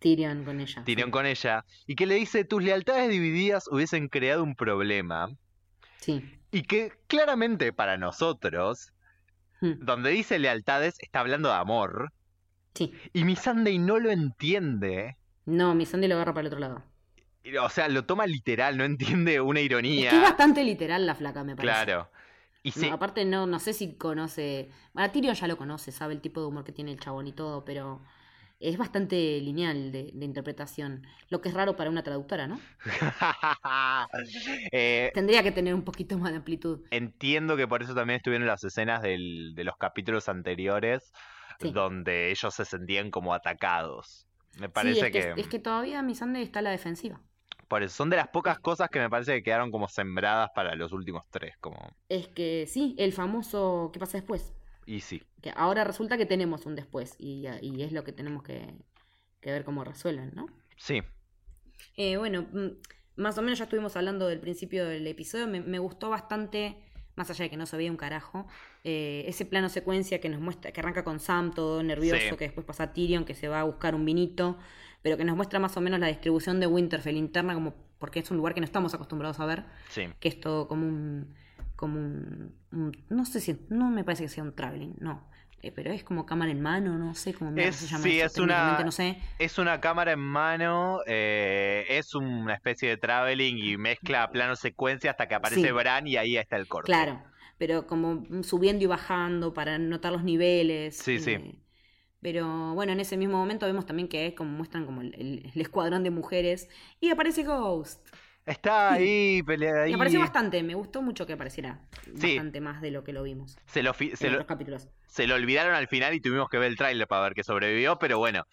A: Tyrion con ella.
B: Tyrion
A: sí.
B: con ella. Y que le dice tus lealtades divididas hubiesen creado un problema.
A: Sí.
B: Y que claramente para nosotros,
A: Mm,
B: donde dice lealtades, está hablando de amor.
A: Sí.
B: Y mi Sunday no lo entiende.
A: No, mi Sandy lo agarra para el otro lado.
B: O sea, lo toma literal, no entiende una
A: Es
B: ironía.
A: que es bastante literal la flaca, me parece.
B: Claro. Y
A: No, aparte no, no sé si conoce. Bueno, Tyrion ya lo conoce, sabe el tipo de humor que tiene el chabón y todo, pero es bastante lineal de, de interpretación. Lo que es raro para una traductora, ¿no? (laughs)
B: Eh,
A: Tendría que tener un poquito más de amplitud.
B: entiendo que por eso también estuvieron las escenas del- de los capítulos anteriores
A: Sí.
B: donde ellos se sentían como atacados. Me
A: Sí,
B: parece
A: es que, es que todavía mi Sunday está a la defensiva.
B: Por eso son de las pocas cosas que me parece que quedaron como sembradas para los últimos tres, como
A: Es que sí, el famoso ¿qué pasa después?
B: Y sí.
A: Que ahora resulta que tenemos un después y, y es lo que tenemos que, que ver cómo resuelven, ¿no?
B: Sí.
A: Eh, bueno, mm, más o menos ya estuvimos hablando del principio del episodio. Me, me gustó bastante, más allá de que no se veía un carajo, eh, ese plano secuencia que nos muestra, que arranca con Sam todo nervioso,
B: Sí.
A: que después pasa a Tyrion, que se va a buscar un vinito, pero que nos muestra más o menos la distribución de Winterfell interna, como porque es un lugar que no estamos acostumbrados a ver,
B: Sí.
A: que es todo como un, como un, un- no sé si, no me parece que sea un traveling, no. Eh, pero es como cámara en mano, no sé cómo
B: Es-
A: se llama
B: sí,
A: eso,
B: es una-
A: técnicamente, no sé.
B: Es una cámara en mano, eh, es una especie de traveling y mezcla plano secuencia hasta que aparece
A: Sí.
B: Bran y ahí está el corte.
A: Claro, pero como subiendo y bajando para notar los niveles.
B: Sí, sí.
A: eh, Pero bueno, en ese mismo momento vemos también que es como muestran como el, el- el escuadrón de mujeres y aparece Ghost.
B: Está (laughs) ahí, pelea ahí.
A: Y apareció bastante, me gustó mucho que apareciera
B: Sí.
A: bastante más de lo que lo vimos
B: Se lo,
A: en
B: se, lo,
A: capítulos.
B: se lo olvidaron al final y tuvimos que ver el tráiler para ver que sobrevivió, pero bueno.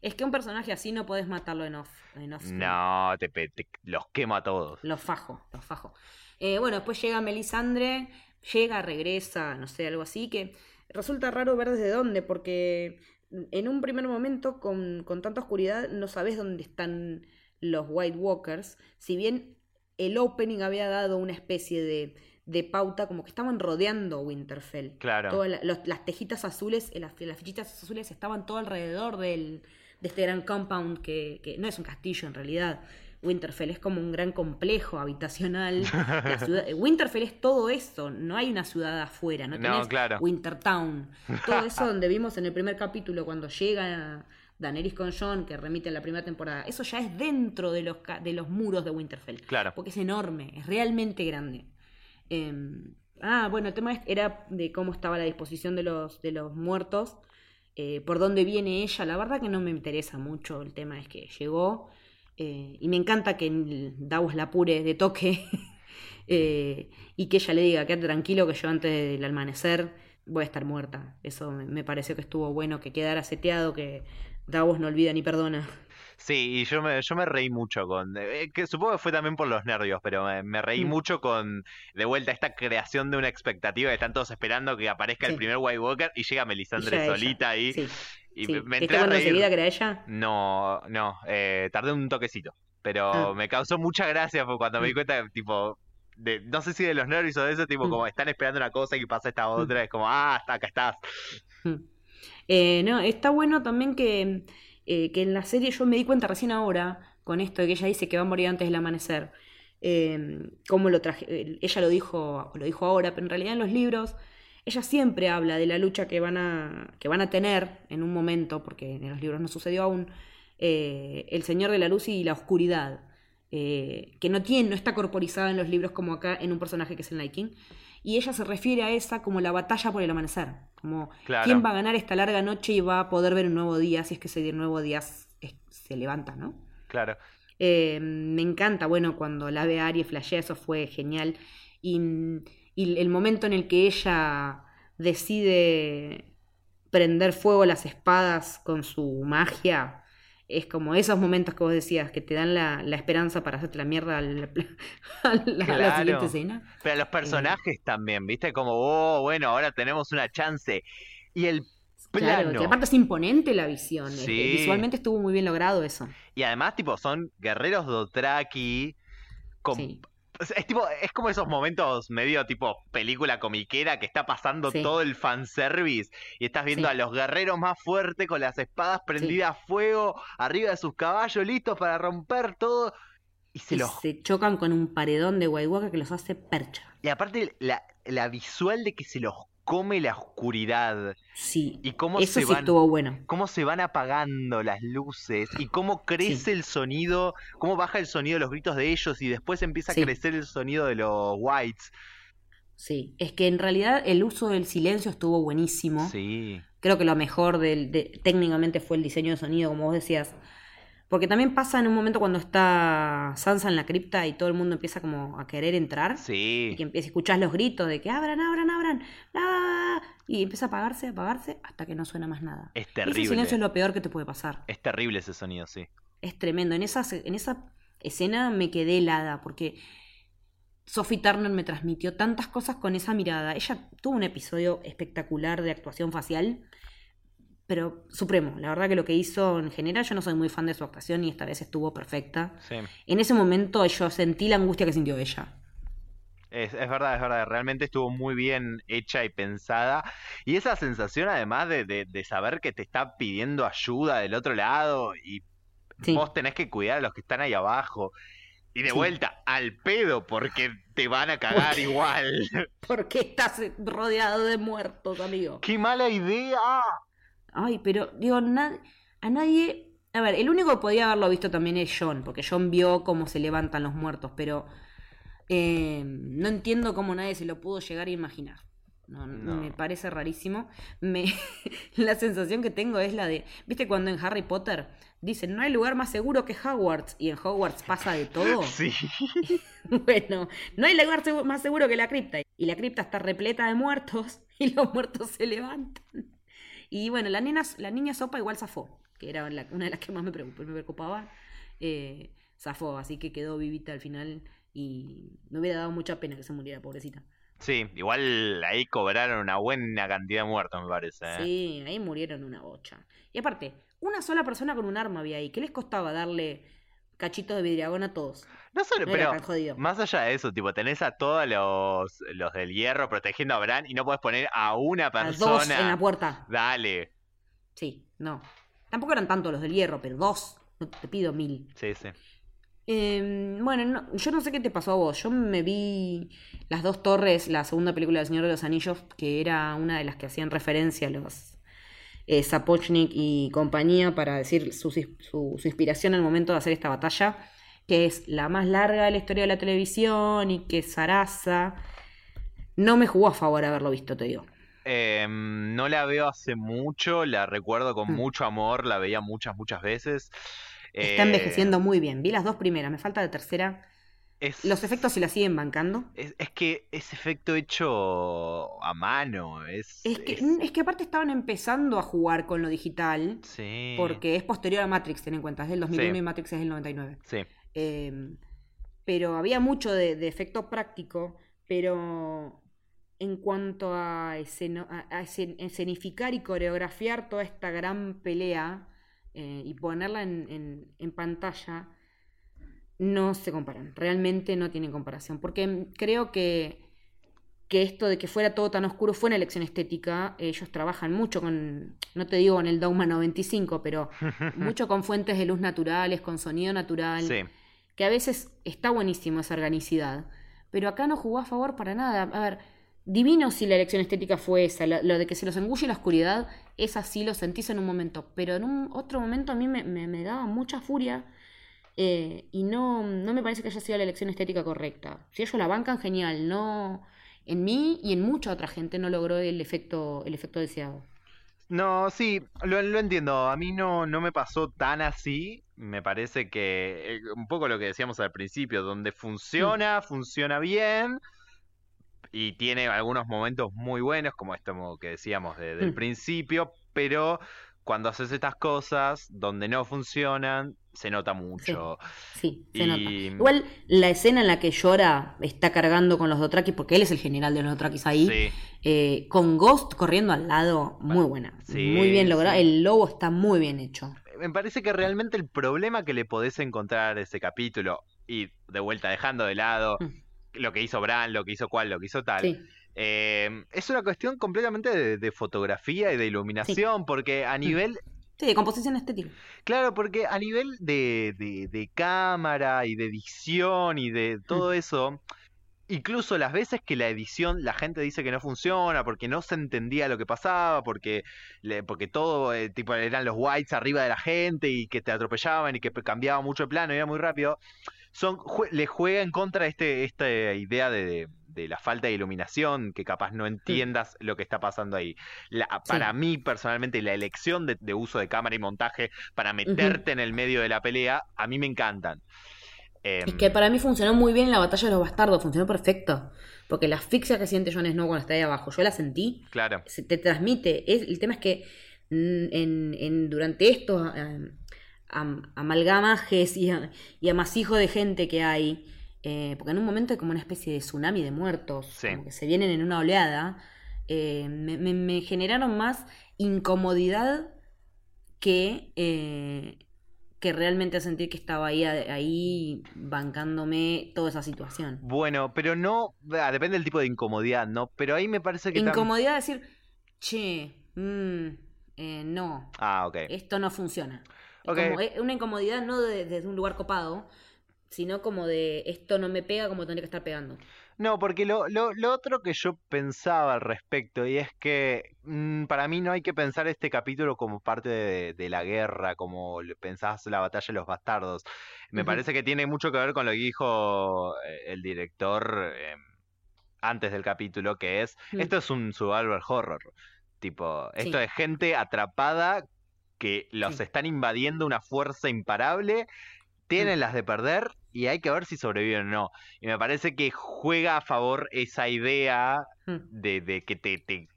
A: Es que un personaje así no podés matarlo en off. En off screen.
B: No, te- los quemo a todos.
A: Los fajo, los fajo. Eh, bueno, después llega Melisandre, llega, regresa, no sé, algo así, que resulta raro ver desde dónde, porque en un primer momento, con, con tanta oscuridad, no sabes dónde están los White Walkers. Si bien el opening había dado una especie de, de pauta, como que estaban rodeando Winterfell.
B: Claro.
A: Todas la- los- las tejitas azules, eh, las, las fichitas azules estaban todo alrededor del, de este gran compound que, que no es un castillo en realidad. Winterfell es como un gran complejo habitacional. (laughs) La ciudad- eh, Winterfell es todo eso, no hay una ciudad afuera, no
B: No,
A: tenés
B: claro.
A: Wintertown. Todo eso (laughs) donde vimos en el primer capítulo cuando llega Daenerys con Jon, que remite a la primera temporada, eso ya es dentro de los, de los muros de Winterfell.
B: Claro.
A: Porque es enorme, es realmente grande. Eh, ah, bueno, el tema era de cómo estaba la disposición de los, de los muertos, eh, por dónde viene ella. La verdad que no me interesa mucho, el tema es que llegó. eh, y me encanta que Davos la apure de toque (laughs) eh, y que ella le diga, quédate tranquilo que yo antes del amanecer voy a estar muerta. Eso me, me pareció que estuvo bueno, que quedara seteado, que Davos no olvida ni perdona.
B: Sí, y yo me, yo me reí mucho con. eh, que supongo que fue también por los nervios, pero me, me reí
A: Mm.
B: mucho con. De vuelta, esta creación de una expectativa que están todos esperando que aparezca el primer White Walker y llega Melisandre solita ahí.
A: Sí,
B: Y
A: sí.
B: me, me
A: ¿Te
B: entré a reír.
A: que era ella?
B: No, no, eh, tardé un toquecito. Pero
A: Ah.
B: me causó mucha gracia cuando me di
A: Mm.
B: cuenta, tipo. De, no sé si de los nervios o de eso, tipo,
A: Mm.
B: como están esperando una cosa y pasa esta otra, es como, ah, está, acá estás.
A: Eh, no, está bueno también que, eh, que en la serie yo me di cuenta recién ahora, con esto de que ella dice que va a morir antes del amanecer, eh, cómo lo traje, eh, ella lo dijo, lo dijo ahora, pero en realidad en los libros ella siempre habla de la lucha que van a, que van a tener en un momento, porque en los libros no sucedió aún, eh, el Señor de la Luz y la Oscuridad, que no tiene, no está corporizada en los libros como acá en un personaje que es el Night King. Y ella se refiere a esa como la batalla por el amanecer, como
B: Claro.
A: quién va a ganar esta larga noche y va a poder ver un nuevo día, si es que ese nuevo día se levanta, ¿no?
B: Claro.
A: Eh, me encanta, bueno, cuando la ve a Aries flashea, eso fue genial. Y, y el momento en el que ella decide prender fuego a las espadas con su magia, es como esos momentos que vos decías, que te dan la, la esperanza para hacerte la mierda a la, (laughs) a la- a la
B: Claro.
A: siguiente escena.
B: Pero los personajes también, ¿viste? Como, oh, bueno, ahora tenemos una chance. Y el
A: Claro, que aparte es imponente la visión. eh,
B: Sí.
A: Visualmente estuvo muy bien logrado eso.
B: Y además, tipo, son guerreros Dothraki. Con...
A: Sí.
B: Es, es tipo, es como esos momentos medio tipo película comiquera que está pasando
A: Sí.
B: todo el fanservice y estás viendo
A: Sí.
B: a los guerreros más fuertes con las espadas prendidas a fuego, arriba de sus caballos, listos para romper todo. Y se
A: Y
B: los
A: se chocan con un paredón de Walker que los hace percha.
B: Y aparte la, la visual de que se los come la oscuridad
A: Sí.
B: y cómo
A: Eso
B: se
A: sí
B: van
A: estuvo bueno.
B: cómo se van apagando las luces y cómo crece el sonido, cómo baja el sonido de los gritos de ellos y después empieza
A: Sí.
B: a crecer el sonido de los whites.
A: Sí. Es que en realidad el uso del silencio estuvo buenísimo.
B: Sí.
A: Creo que lo mejor del, de- técnicamente fue el diseño de sonido, como vos decías. Porque también pasa en un momento cuando está Sansa en la cripta y todo el mundo empieza como a querer entrar. Y
B: Sí.
A: que empieza a escuchar los gritos de que abran, abran, abran. ¡Ah! Y empieza a apagarse, a apagarse hasta que no suena más nada.
B: Es
A: Y ese
B: terrible.
A: silencio es lo peor que te puede pasar.
B: Es terrible ese sonido, sí.
A: Es tremendo. En esa, en esa escena me quedé helada porque Sophie Turner me transmitió tantas cosas con esa mirada. Ella tuvo un episodio espectacular de actuación facial, pero supremo. La verdad que lo que hizo en general, yo no soy muy fan de su actuación y esta vez estuvo perfecta.
B: Sí.
A: En ese momento yo sentí la angustia que sintió ella.
B: Es, es verdad, es verdad. Realmente estuvo muy bien hecha y pensada. Y esa sensación, además de, de- de saber que te está pidiendo ayuda del otro lado y
A: Sí.
B: vos tenés que cuidar a los que están ahí abajo. Y de
A: Sí.
B: vuelta, al pedo, porque te van a cagar
A: Porque-
B: igual. (laughs)
A: ¿Por qué estás rodeado de muertos, amigo?
B: ¡Qué mala idea!
A: Ay, pero digo, na- a nadie... A ver, el único que podía haberlo visto también es John, porque John vio cómo se levantan los muertos, pero eh, no entiendo cómo nadie se lo pudo llegar a imaginar. No,
B: No.
A: Me parece rarísimo. Me, (laughs) la sensación que tengo es la de, ¿viste cuando en Harry Potter dicen no hay lugar más seguro que Hogwarts y en Hogwarts pasa de todo? (laughs)
B: Sí. (laughs)
A: Bueno, no hay lugar más seguro que la cripta. Y la cripta está repleta de muertos y los muertos se levantan. Y bueno, la, nena, la niña Sopa igual zafó, que era la- una de las que más me preocupaba. Eh, zafó, así que quedó vivita al final y me hubiera dado mucha pena que se muriera, pobrecita.
B: Sí, igual ahí cobraron una buena cantidad de muertos, me parece. ¿eh?
A: Sí, ahí murieron una bocha. Y aparte, una sola persona con un arma había ahí. ¿Qué les costaba darle cachitos de vidriagón a todos?
B: No solo,
A: No
B: pero
A: jodido.
B: más allá de eso, tipo, tenés a todos los, los del hierro protegiendo a Bran y no podés poner a una
A: A
B: persona.
A: dos en la puerta.
B: Dale.
A: Sí, no. Tampoco eran tantos los del hierro, pero dos. No te pido mil.
B: Sí, sí.
A: Eh, bueno, no- yo no sé qué te pasó a vos. Yo me vi Las dos torres, la segunda película del Señor de los Anillos, que era una de las que hacían referencia a los eh, Sapochnik y compañía para decir su, su- su inspiración al momento de hacer esta batalla, que es la más larga de la historia de la televisión y que Sarasa no me jugó a favor haberlo visto, te digo.
B: Em, no la veo hace mucho, la recuerdo con
A: Mm.
B: mucho amor, la veía muchas, muchas veces.
A: Está
B: Eh,
A: envejeciendo muy bien. Vi las dos primeras, me falta la tercera.
B: Es,
A: Los efectos se la siguen bancando.
B: es, es que ese efecto hecho a mano es...
A: Es que,
B: es-
A: es que aparte estaban empezando a jugar con lo digital,
B: Sí.
A: porque es posterior a Matrix, ten en cuenta, es del 2001
B: Sí.
A: y Matrix es del 99.
B: Sí.
A: Eh, pero había mucho de, de efecto práctico, pero en cuanto a, esceno- a- a escen- escenificar y coreografiar toda esta gran pelea eh, y ponerla en, en- en pantalla, no se comparan. Realmente no tienen comparación. Porque creo que, que esto de que fuera todo tan oscuro fue una elección estética. Ellos trabajan mucho con, no te digo con el Dogma 95, pero (laughs) mucho con fuentes de luz naturales, con sonido natural
B: Sí.
A: Que a veces está buenísimo esa organicidad, pero acá no jugó a favor para nada. A ver, divino si la elección estética fue esa, lo, de que se los engulle la oscuridad, es así, lo sentís en un momento, pero en un otro momento a mí me daba mucha furia eh, y no, no me parece que haya sido la elección estética correcta. Si ellos la bancan, genial, no... En mí y en mucha otra gente no logró el efecto, el efecto deseado.
B: No, sí, lo, lo entiendo. A mí no, no me pasó tan así. Me parece que eh, un poco lo que decíamos al principio, donde funciona, funciona bien y tiene algunos momentos muy buenos, como esto que decíamos de- del
A: Mm.
B: principio, pero cuando haces estas cosas donde no funcionan, se nota mucho.
A: Sí, se nota. Igual la escena en la que llora está cargando con los Dothrakis, porque él es el general de los Dothrakis ahí,
B: Sí,
A: eh, con Ghost corriendo al lado, muy buena.
B: Sí,
A: muy bien lograda. El lobo está muy bien hecho.
B: me parece que realmente el problema que le podés encontrar a ese capítulo, y de vuelta dejando de lado
A: Mm.
B: lo que hizo Bran, lo que hizo cual, lo que hizo tal,
A: Sí,
B: eh, es una cuestión completamente de, de fotografía y de iluminación, porque a nivel,
A: sí, de composición estética.
B: claro, porque a nivel de, de- de cámara y de edición y de todo eso, incluso las veces que la edición la gente dice que no funciona porque no se entendía lo que pasaba, porque, le- porque todo eh, tipo eran los whites arriba de la gente y que te atropellaban y que cambiaba mucho el plano y era muy rápido, son jue- le juega en contra este, esta idea de, de la falta de iluminación, que capaz no entiendas lo que está pasando ahí. La- para mí, personalmente, la elección de, de uso de cámara y montaje para meterte en el medio de la pelea, a mí me encantan.
A: Es
B: Em,
A: que para mí funcionó muy bien en la batalla de los bastardos, funcionó perfecto. Porque la asfixia que siente Jon Snow cuando está ahí abajo, yo la sentí,
B: Claro,
A: se te transmite. Es, el tema es que en, en- durante estos eh, am- amalgamajes y, a- y amasijos de gente que hay, eh, porque en un momento hay como una especie de tsunami de muertos,
B: Sí.
A: como que se vienen en una oleada, eh, me, me- me generaron más incomodidad que, eh, que realmente sentir que estaba ahí, ahí bancándome toda esa situación.
B: Bueno, pero no, ah, depende del tipo de incomodidad, ¿no? Pero ahí me parece que... tam-
A: Incomodidad de decir, che, mm, eh, no,
B: Ah, ok.
A: esto no funciona. Como, una incomodidad no de- desde un lugar copado, sino como de esto no me pega como tendría que estar pegando.
B: No, porque lo, lo, lo otro que yo pensaba al respecto, y es que mm, para mí no hay que pensar este capítulo como parte de, de la guerra, como pensás la batalla de los bastardos. Me parece que tiene mucho que ver con lo que dijo eh, el director eh, antes del capítulo, que es,
A: Mm.
B: esto es un survival horror. Tipo, esto es gente atrapada que los
A: Sí.
B: están invadiendo una fuerza imparable, tienen las de perder y hay que ver si sobreviven o no. Y me parece que juega a favor esa idea
A: Mm.
B: de, de que te, te-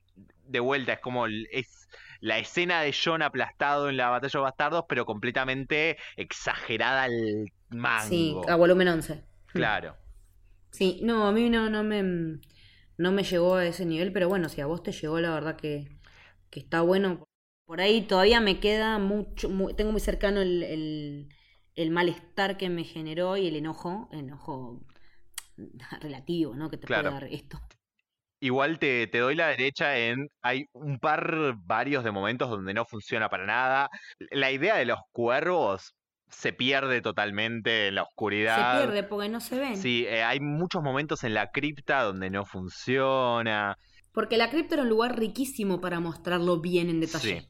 B: de vuelta es como es la escena de John aplastado en la batalla de bastardos, pero completamente exagerada al mango.
A: Sí, a volumen 11.
B: Claro.
A: Sí, no, a mí no, no me no me llegó a ese nivel, pero bueno, si a vos te llegó, la verdad que, que está bueno. Por ahí todavía me queda mucho, mu- tengo muy cercano el, el, el malestar que me generó y el enojo, enojo (laughs) relativo, ¿no? Que te
B: Claro.
A: puede dar esto.
B: Igual te, te doy la derecha en. Hay un par, varios de momentos donde no funciona para nada. La idea de los cuervos se pierde totalmente en la
A: Se
B: oscuridad.
A: pierde porque no se ven.
B: Sí, eh, hay muchos momentos en la cripta donde no funciona.
A: Porque la cripta era un lugar riquísimo para mostrarlo bien en detalle.
B: Sí.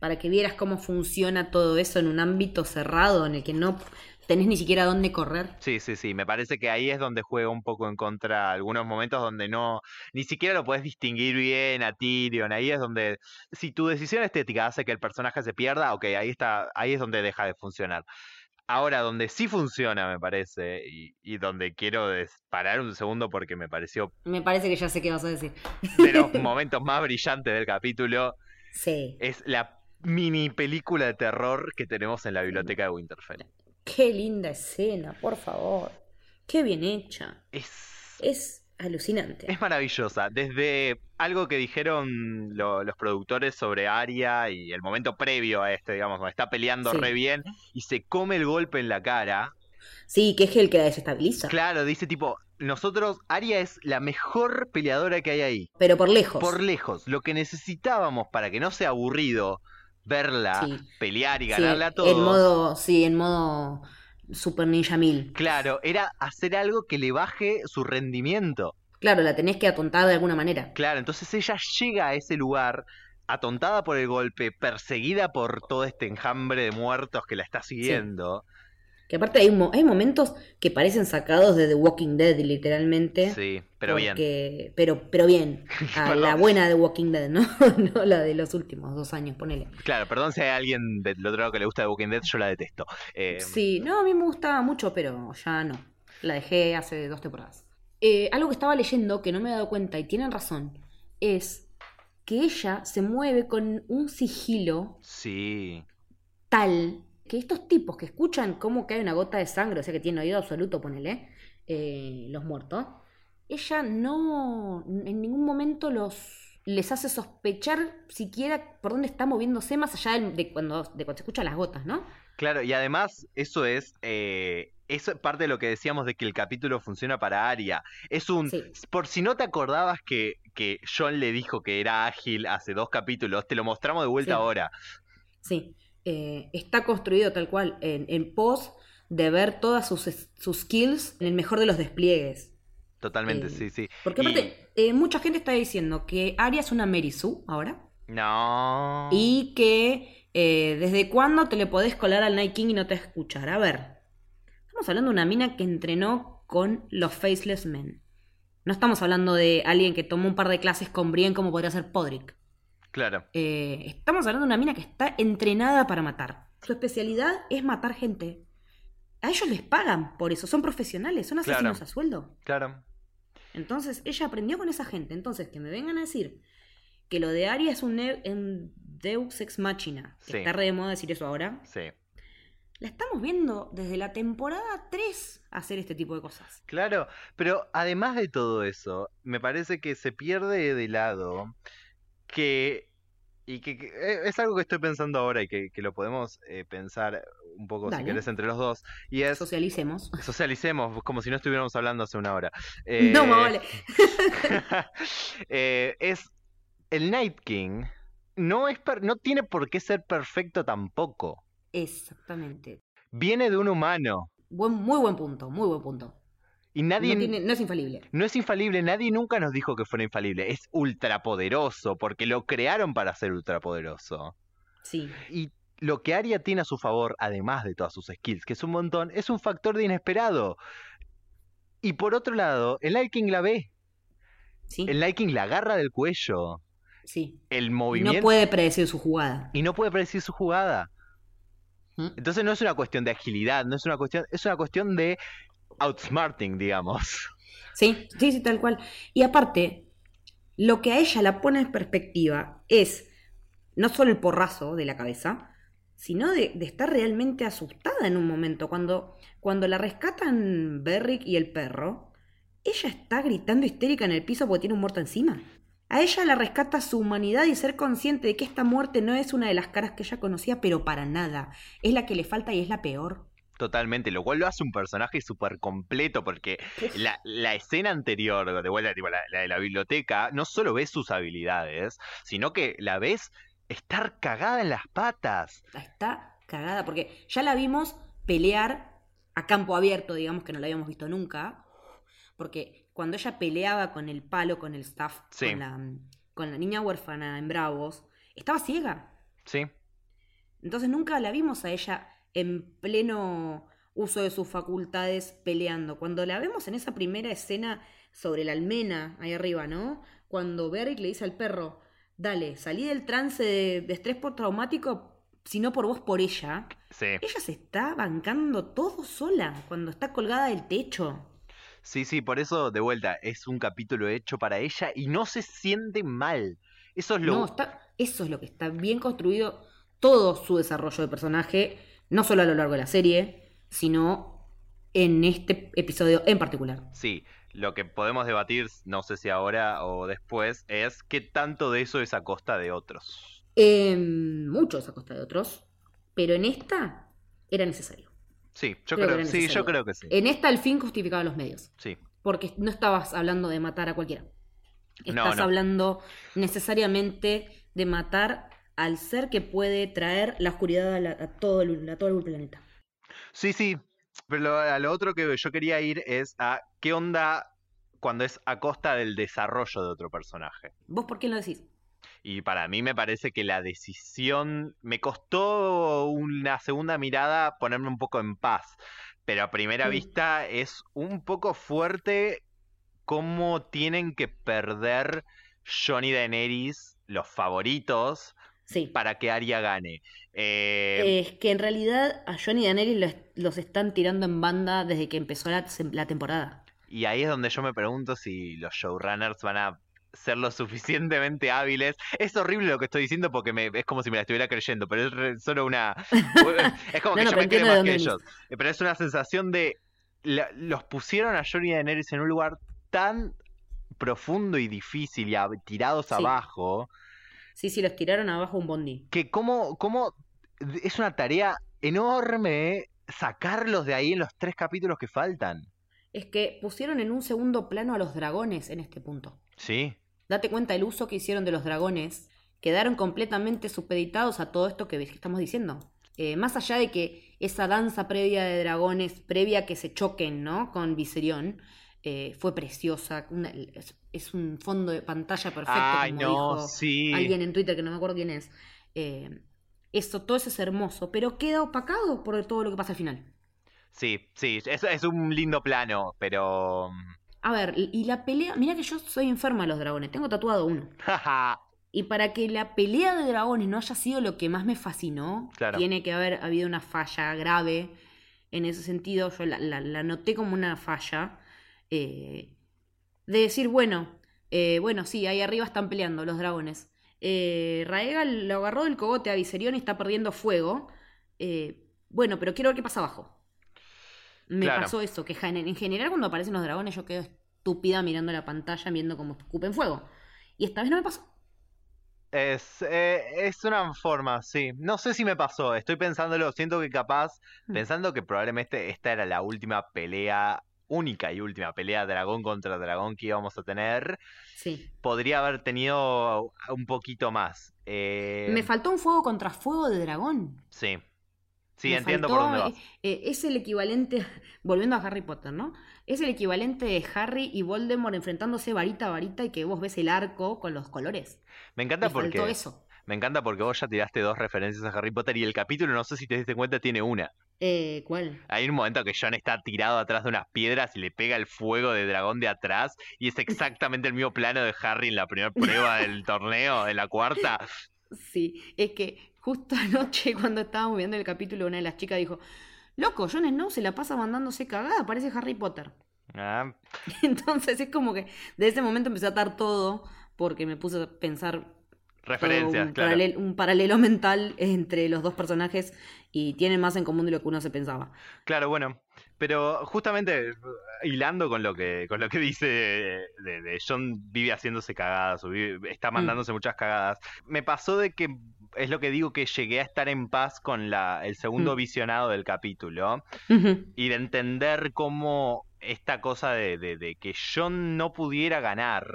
A: Para que vieras cómo funciona todo eso en un ámbito cerrado en el que no tenés ni siquiera dónde correr.
B: Sí, sí, sí. Me parece que ahí es donde juega un poco en contra algunos momentos donde no, ni siquiera lo puedes distinguir bien a Tyrion. Ahí es donde, si tu decisión estética hace que el personaje se pierda, ok, ahí está, ahí es donde deja de funcionar. Ahora, donde sí funciona, me parece, y, y donde quiero parar un segundo porque me pareció
A: Me parece que ya sé qué vas a decir.
B: de los (laughs) momentos más brillantes del capítulo,
A: Sí.
B: es la mini película de terror que tenemos en la biblioteca de Winterfell.
A: Qué linda escena, por favor. Qué bien hecha.
B: Es,
A: Es alucinante.
B: es maravillosa. Desde algo que dijeron lo- los productores sobre Arya y el momento previo a este, digamos, donde está peleando
A: Sí.
B: re bien y se come el golpe en la cara.
A: Sí, que es el que la desestabiliza.
B: Claro, dice tipo, nosotros, Arya es la mejor peleadora que hay ahí.
A: Pero por lejos.
B: Por lejos, lo que necesitábamos para que no sea aburrido verla
A: Sí.
B: pelear y
A: Sí,
B: ganarle a
A: En
B: todos.
A: modo, sí, en modo Super Ninja 1000.
B: Claro, era hacer algo que le baje su rendimiento.
A: Claro, la tenés que atontar de alguna manera.
B: Claro, entonces ella llega a ese lugar atontada por el golpe, perseguida por todo este enjambre de muertos que la está siguiendo.
A: Que aparte hay, hay momentos que parecen sacados de The Walking Dead, literalmente.
B: Sí, pero bien.
A: Pero, pero bien. (laughs) A la buena de Walking Dead, ¿no? (laughs) no la de los últimos dos años, ponele.
B: Claro, perdón si hay alguien del otro lado que le gusta The Walking Dead, yo la detesto. Eh,
A: Sí, no, a mí me gustaba mucho, pero ya no. La dejé hace dos temporadas. Eh, algo que estaba leyendo que no me he dado cuenta, y tienen razón, es que ella se mueve con un sigilo
B: Sí,
A: tal que estos tipos que escuchan cómo cae una gota de sangre, o sea que tienen oído absoluto, ponele, eh, los muertos, ella no en ningún momento los les hace sospechar siquiera por dónde está moviéndose más allá del- de, cuando, de cuando se escuchan las gotas, ¿no?
B: claro, y además eso es, eh, eso es parte de lo que decíamos de que el capítulo funciona para Arya. Es un,
A: Sí.
B: por si no te acordabas que, que John le dijo que era ágil hace dos capítulos, te lo mostramos de vuelta
A: Sí.
B: ahora.
A: Sí, eh, está construido tal cual, en, en pos de ver todas sus, sus skills en el mejor de los despliegues.
B: Totalmente,
A: Eh,
B: sí, sí.
A: Porque
B: Y-
A: aparte, eh, mucha gente está diciendo que Arya es una Mary Sue ahora.
B: No.
A: Y que eh, desde cuándo te le podés colar al Night King y no te escuchar. A ver, estamos hablando de una mina que entrenó con los Faceless Men. No estamos hablando de alguien que tomó un par de clases con Brienne como podría ser Podrick.
B: Claro,
A: Eh, estamos hablando de una mina que está entrenada para matar. Su especialidad es matar gente. A ellos les pagan por eso, son profesionales, son
B: Claro.
A: asesinos a sueldo.
B: claro.
A: Entonces ella aprendió con esa gente. Entonces que me vengan a decir que lo de Arya es un, un Deus Ex Machina,
B: Sí.
A: está re de moda decir eso ahora,
B: Sí.
A: la estamos viendo desde la temporada 3 hacer este tipo de cosas.
B: Claro, pero además de todo eso, me parece que se pierde de lado que, y que, que- eh, es algo que estoy pensando ahora y que, que lo podemos eh, pensar un poco, si querés, entre los dos, y es,
A: Socialicemos. (laughs)
B: socialicemos, como si no estuviéramos hablando hace una hora. (laughs) Eh,
A: No, (laughs) vale.
B: eh, es, el Night King no, es per- no tiene por qué ser perfecto tampoco.
A: Exactamente.
B: Viene de un humano
A: Buen, muy buen punto, muy buen punto.
B: Y nadie...
A: No, tiene- no es infalible.
B: No es infalible, nadie nunca nos dijo que fuera infalible. Es ultrapoderoso, porque lo crearon para ser ultrapoderoso.
A: Sí.
B: Y lo que Arya tiene a su favor, además de todas sus skills, que es un montón, es un factor de inesperado. Y por otro lado, el Night King la ve.
A: Sí.
B: El Night King la agarra del cuello.
A: sí.
B: El
A: Y
B: movimiento.
A: no puede predecir su jugada.
B: y no puede predecir su jugada.
A: ¿Mm?
B: Entonces no es una cuestión de agilidad, no es una cuestión, es una cuestión de outsmarting, digamos.
A: Sí, sí, sí, tal cual. Y aparte, lo que a ella la pone en perspectiva es no solo el porrazo de la cabeza, sino de, estar realmente asustada en un momento. Cuando, cuando la rescatan Berrick y el perro, ella está gritando histérica en el piso porque tiene un muerto encima. A ella la rescata su humanidad y ser consciente de que esta muerte no es una de las caras que ella conocía, pero para nada. Es la que le falta y es la peor.
B: Totalmente, lo cual lo hace un personaje súper completo porque (laughs) la, la escena anterior, de vuelta, tipo la, la de la biblioteca, no solo ves sus habilidades, sino que la ves estar cagada en las patas.
A: Está cagada, porque ya la vimos pelear a campo abierto, digamos que no la habíamos visto nunca. Porque cuando ella peleaba con el palo, con el staff,
B: Sí.
A: con, la, con la niña huérfana en Bravos, estaba ciega.
B: Sí,
A: Entonces nunca la vimos a ella en pleno uso de sus facultades peleando. Cuando la vemos en esa primera escena sobre la almena, ahí arriba, ¿no? Cuando Beric le dice al perro, dale, salí del trance de, de estrés postraumático sino por vos, por ella.
B: Sí.
A: Ella se está bancando todo sola cuando está colgada del techo.
B: Sí, sí, por eso, de vuelta, es un capítulo hecho para ella y no se siente mal. Eso es lo...
A: No, está, eso es lo que está bien construido todo su desarrollo de personaje, no solo a lo largo de la serie, sino en este episodio en particular.
B: Sí, lo que podemos debatir, no sé si ahora o después, es qué tanto de eso es a costa de otros.
A: En muchos a costa de otros, pero en esta era necesario.
B: Sí, yo
A: Creo que
B: creo, sí, yo creo que sí.
A: En esta el fin justificaba los medios,
B: Sí.
A: porque no estabas hablando de matar a cualquiera.
B: No,
A: Estás
B: no.
A: hablando necesariamente de matar al ser que puede traer la oscuridad a, la- a todo, el, a todo el planeta.
B: Sí, sí. Pero lo- a lo otro que yo quería ir es a qué onda cuando es a costa del desarrollo de otro personaje.
A: ¿Vos por qué lo decís?
B: Y para mí me parece que la decisión me costó una segunda mirada ponerme un poco en paz, pero a primera vista es un poco fuerte cómo tienen que perder Johnny Daenerys, los favoritos,
A: Sí.
B: para que Arya gane. Eh,
A: Es que en realidad a Johnny y Daenerys los, los están tirando en banda desde que empezó la, la temporada.
B: Y ahí es donde yo me pregunto si los showrunners van a ser lo suficientemente hábiles. Es horrible lo que estoy diciendo porque me, es como si me la estuviera creyendo, pero es re- solo una... (laughs) Es como
A: No,
B: que
A: no,
B: yo me creo más que ellos. Pero es una sensación de... la- los pusieron a Johnny y Daenerys en un lugar tan profundo y difícil y a- tirados
A: Sí.
B: abajo
A: Sí, sí, los tiraron abajo un bondi.
B: que como, como es una tarea enorme sacarlos de ahí en los tres capítulos que faltan.
A: Es que pusieron en un segundo plano a los dragones en este punto.
B: Sí.
A: Date cuenta el uso que hicieron de los dragones. Quedaron completamente supeditados a todo esto que estamos diciendo. Eh, más allá de que esa danza previa de dragones, previa a que se choquen, ¿no? Con Viserion, eh, fue preciosa. una- es, un fondo de pantalla perfecto,
B: Ay,
A: como
B: no,
A: dijo
B: sí.
A: alguien en Twitter que no me acuerdo quién es. Eh, eso, todo eso es hermoso, pero queda opacado por todo lo que pasa al final.
B: Sí, sí, es, es un lindo plano, pero...
A: A ver, y la pelea, mira que yo soy enferma de los dragones, tengo tatuado uno. (laughs) Y para que la pelea de dragones no haya sido lo que más me fascinó,
B: Claro.
A: tiene que haber habido una falla grave en ese sentido. Yo la, la- la noté como una falla. eh, de decir, bueno, eh, bueno, sí, ahí arriba están peleando los dragones. Eh, Raegal lo agarró del cogote a Viserion y está perdiendo fuego. Eh, bueno, pero quiero ver qué pasa abajo. Me
B: Claro.
A: pasó eso, que en general cuando aparecen los dragones yo quedo estúpida mirando la pantalla, viendo cómo escupen fuego. Y esta vez no me pasó.
B: es, eh, es una forma, sí. No sé si me pasó, estoy pensándolo, siento que capaz,
A: Mm.
B: pensando que probablemente esta era la última pelea, única y última pelea dragón contra dragón que íbamos a tener,
A: Sí.
B: podría haber tenido un poquito más. Eh,
A: Me faltó un fuego contra fuego de dragón.
B: sí, sí,
A: Me
B: entiendo
A: faltó,
B: por dónde vas.
A: eh, eh, es el equivalente, (laughs) volviendo a Harry Potter, ¿no? Es el equivalente de Harry y Voldemort enfrentándose varita a varita y que vos ves el arco con los colores.
B: Me encanta
A: Me faltó
B: porque...
A: eso.
B: Me encanta porque vos ya tiraste dos referencias a Harry Potter y el capítulo, no sé si te diste cuenta, tiene una.
A: Eh, ¿Cuál?
B: Hay un momento que John está tirado atrás de unas piedras y le pega el fuego de dragón de atrás y es exactamente el mismo plano de Harry en la primera prueba del torneo, en la cuarta.
A: Sí, es que justo anoche cuando estábamos viendo el capítulo una de las chicas dijo, loco, Jon Snow se la pasa mandándose cagada, parece Harry Potter.
B: Ah, (laughs)
A: Entonces es como que de ese momento empecé a atar todo porque me puse a pensar
B: referencias,
A: un,
B: claro.
A: paralel- un paralelo mental entre los dos personajes y tienen más en común de lo que uno se pensaba.
B: Claro, bueno. Pero justamente hilando con lo que, con lo que dice de, de- de John vive haciéndose cagadas, o vive- está mandándose muchas cagadas. Me pasó de que es lo que digo que llegué a estar en paz con la, el segundo
A: Mm.
B: visionado del capítulo. y de entender cómo esta cosa de, que John no pudiera ganar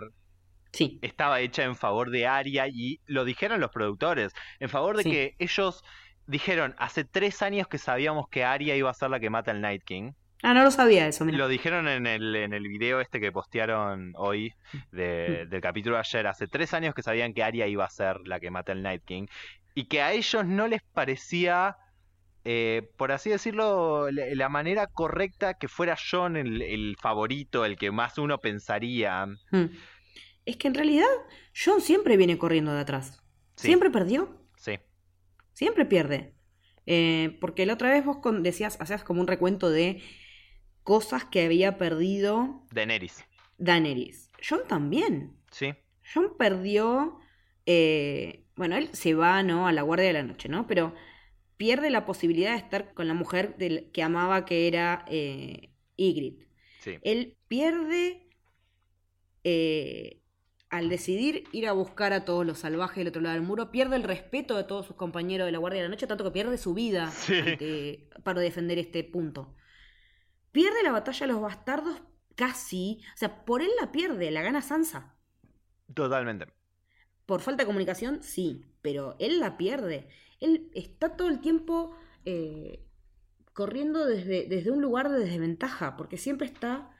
A: Sí,
B: estaba hecha en favor de Arya y lo dijeron los productores, en favor de
A: Sí.
B: que ellos dijeron, hace tres años que sabíamos que Arya iba a ser la que mata al Night King.
A: Ah, no lo sabía eso, mira.
B: Lo dijeron en el, en el video este que postearon hoy de-
A: Mm.
B: del capítulo de ayer. Hace tres años que sabían que Arya iba a ser la que mata al Night King. Y que a ellos no les parecía, eh, por así decirlo, la, la manera correcta que fuera John el, el favorito, el que más uno pensaría.
A: Mm. Es que en realidad John siempre viene corriendo de atrás.
B: Sí.
A: Siempre perdió. Siempre pierde. Eh, porque la otra vez vos decías, hacías como un recuento de cosas que había perdido
B: Daenerys.
A: Daenerys. Jon también.
B: Sí.
A: Jon perdió. eh, bueno, él se va, ¿no? A la guardia de la noche, ¿no? Pero pierde la posibilidad de estar con la mujer del- que amaba, que era eh, Ygritte.
B: Sí.
A: Él pierde eh, al decidir ir a buscar a todos los salvajes del otro lado del muro, pierde el respeto de todos sus compañeros de la Guardia de la Noche, tanto que pierde su vida
B: Sí.
A: ante- para defender este punto. Pierde la batalla de los bastardos casi, o sea, por él la pierde, la gana Sansa.
B: Totalmente.
A: Por falta de comunicación, sí, pero él la pierde. Él está todo el tiempo eh, corriendo desde, desde un lugar de desventaja, porque siempre está...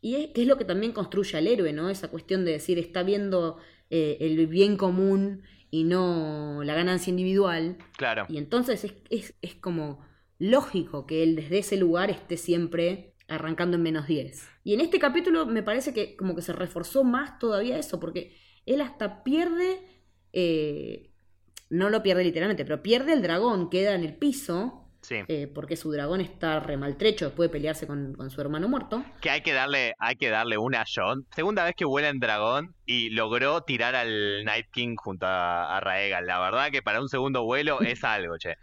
A: Y es, que es lo que también construye al héroe, ¿no? Esa cuestión de decir, está viendo eh, el bien común y no la ganancia individual.
B: Claro.
A: Y entonces es, es, es como lógico que él desde ese lugar esté siempre arrancando en menos 10. Y en este capítulo me parece que como que se reforzó más todavía eso, porque él hasta pierde, eh, no lo pierde literalmente, pero pierde el dragón, queda en el piso,
B: Sí.
A: eh, porque su dragón está remaltrecho después de pelearse con, con su hermano muerto.
B: Que hay que darle, hay que darle una a John. Segunda vez que vuela en dragón y logró tirar al Night King junto a, a Raegal. La verdad que para un segundo vuelo (laughs) es algo, che.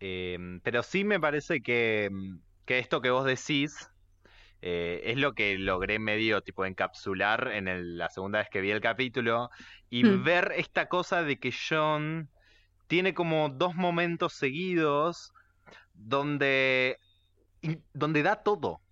B: Em, pero sí me parece que, que esto que vos decís eh, es lo que logré medio tipo encapsular en el- la segunda vez que vi el capítulo y
A: Hmm.
B: ver esta cosa de que John tiene como dos momentos seguidos donde, donde da todo.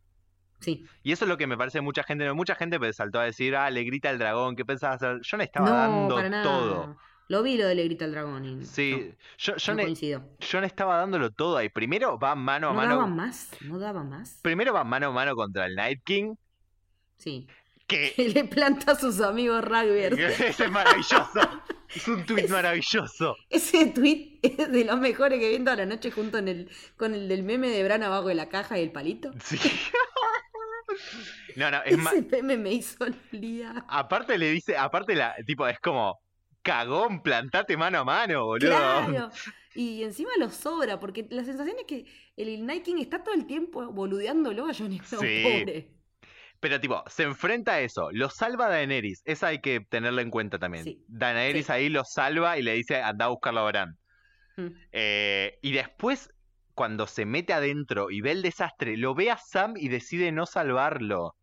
A: Sí.
B: Y eso es lo que me parece mucha gente, mucha gente me saltó a decir, ah, le grita el dragón, ¿qué pensaba hacer? Yo le estaba
A: no,
B: dando
A: para nada.
B: todo.
A: Lo vi lo de Le grita al dragón. y
B: Sí, yo,
A: no,
B: yo,
A: no
B: ne-
A: coincido.
B: yo le estaba dándolo todo ahí. Primero va mano a
A: No
B: mano.
A: daba más, no daba más.
B: Primero va mano a mano contra el Night King.
A: Sí.
B: Que (laughs)
A: Que le planta a sus amigos rugbyers. (laughs)
B: ese es maravilloso. (laughs) Es un tuit maravilloso.
A: Ese tweet es de los mejores que vi toda la noche junto en el, con el del meme de Bran abajo de la caja y el palito.
B: Sí. No, no, es ma-
A: Ese meme me hizo olvidar.
B: Aparte le dice, aparte la, tipo, es como, cagón, plantate mano a mano, boludo.
A: Claro. Y encima lo sobra, porque la sensación es que el Night King está todo el tiempo boludeándolo a Jon Snow,
B: Sí.
A: pobre.
B: Pero tipo, se enfrenta a eso, lo salva Daenerys, esa hay que tenerlo en cuenta también.
A: Sí.
B: Daenerys
A: Sí.
B: ahí lo salva y le dice, anda a buscarlo a Bran.
A: Mm.
B: Eh, y después, cuando se mete adentro y ve el desastre, lo ve a Sam y decide no salvarlo.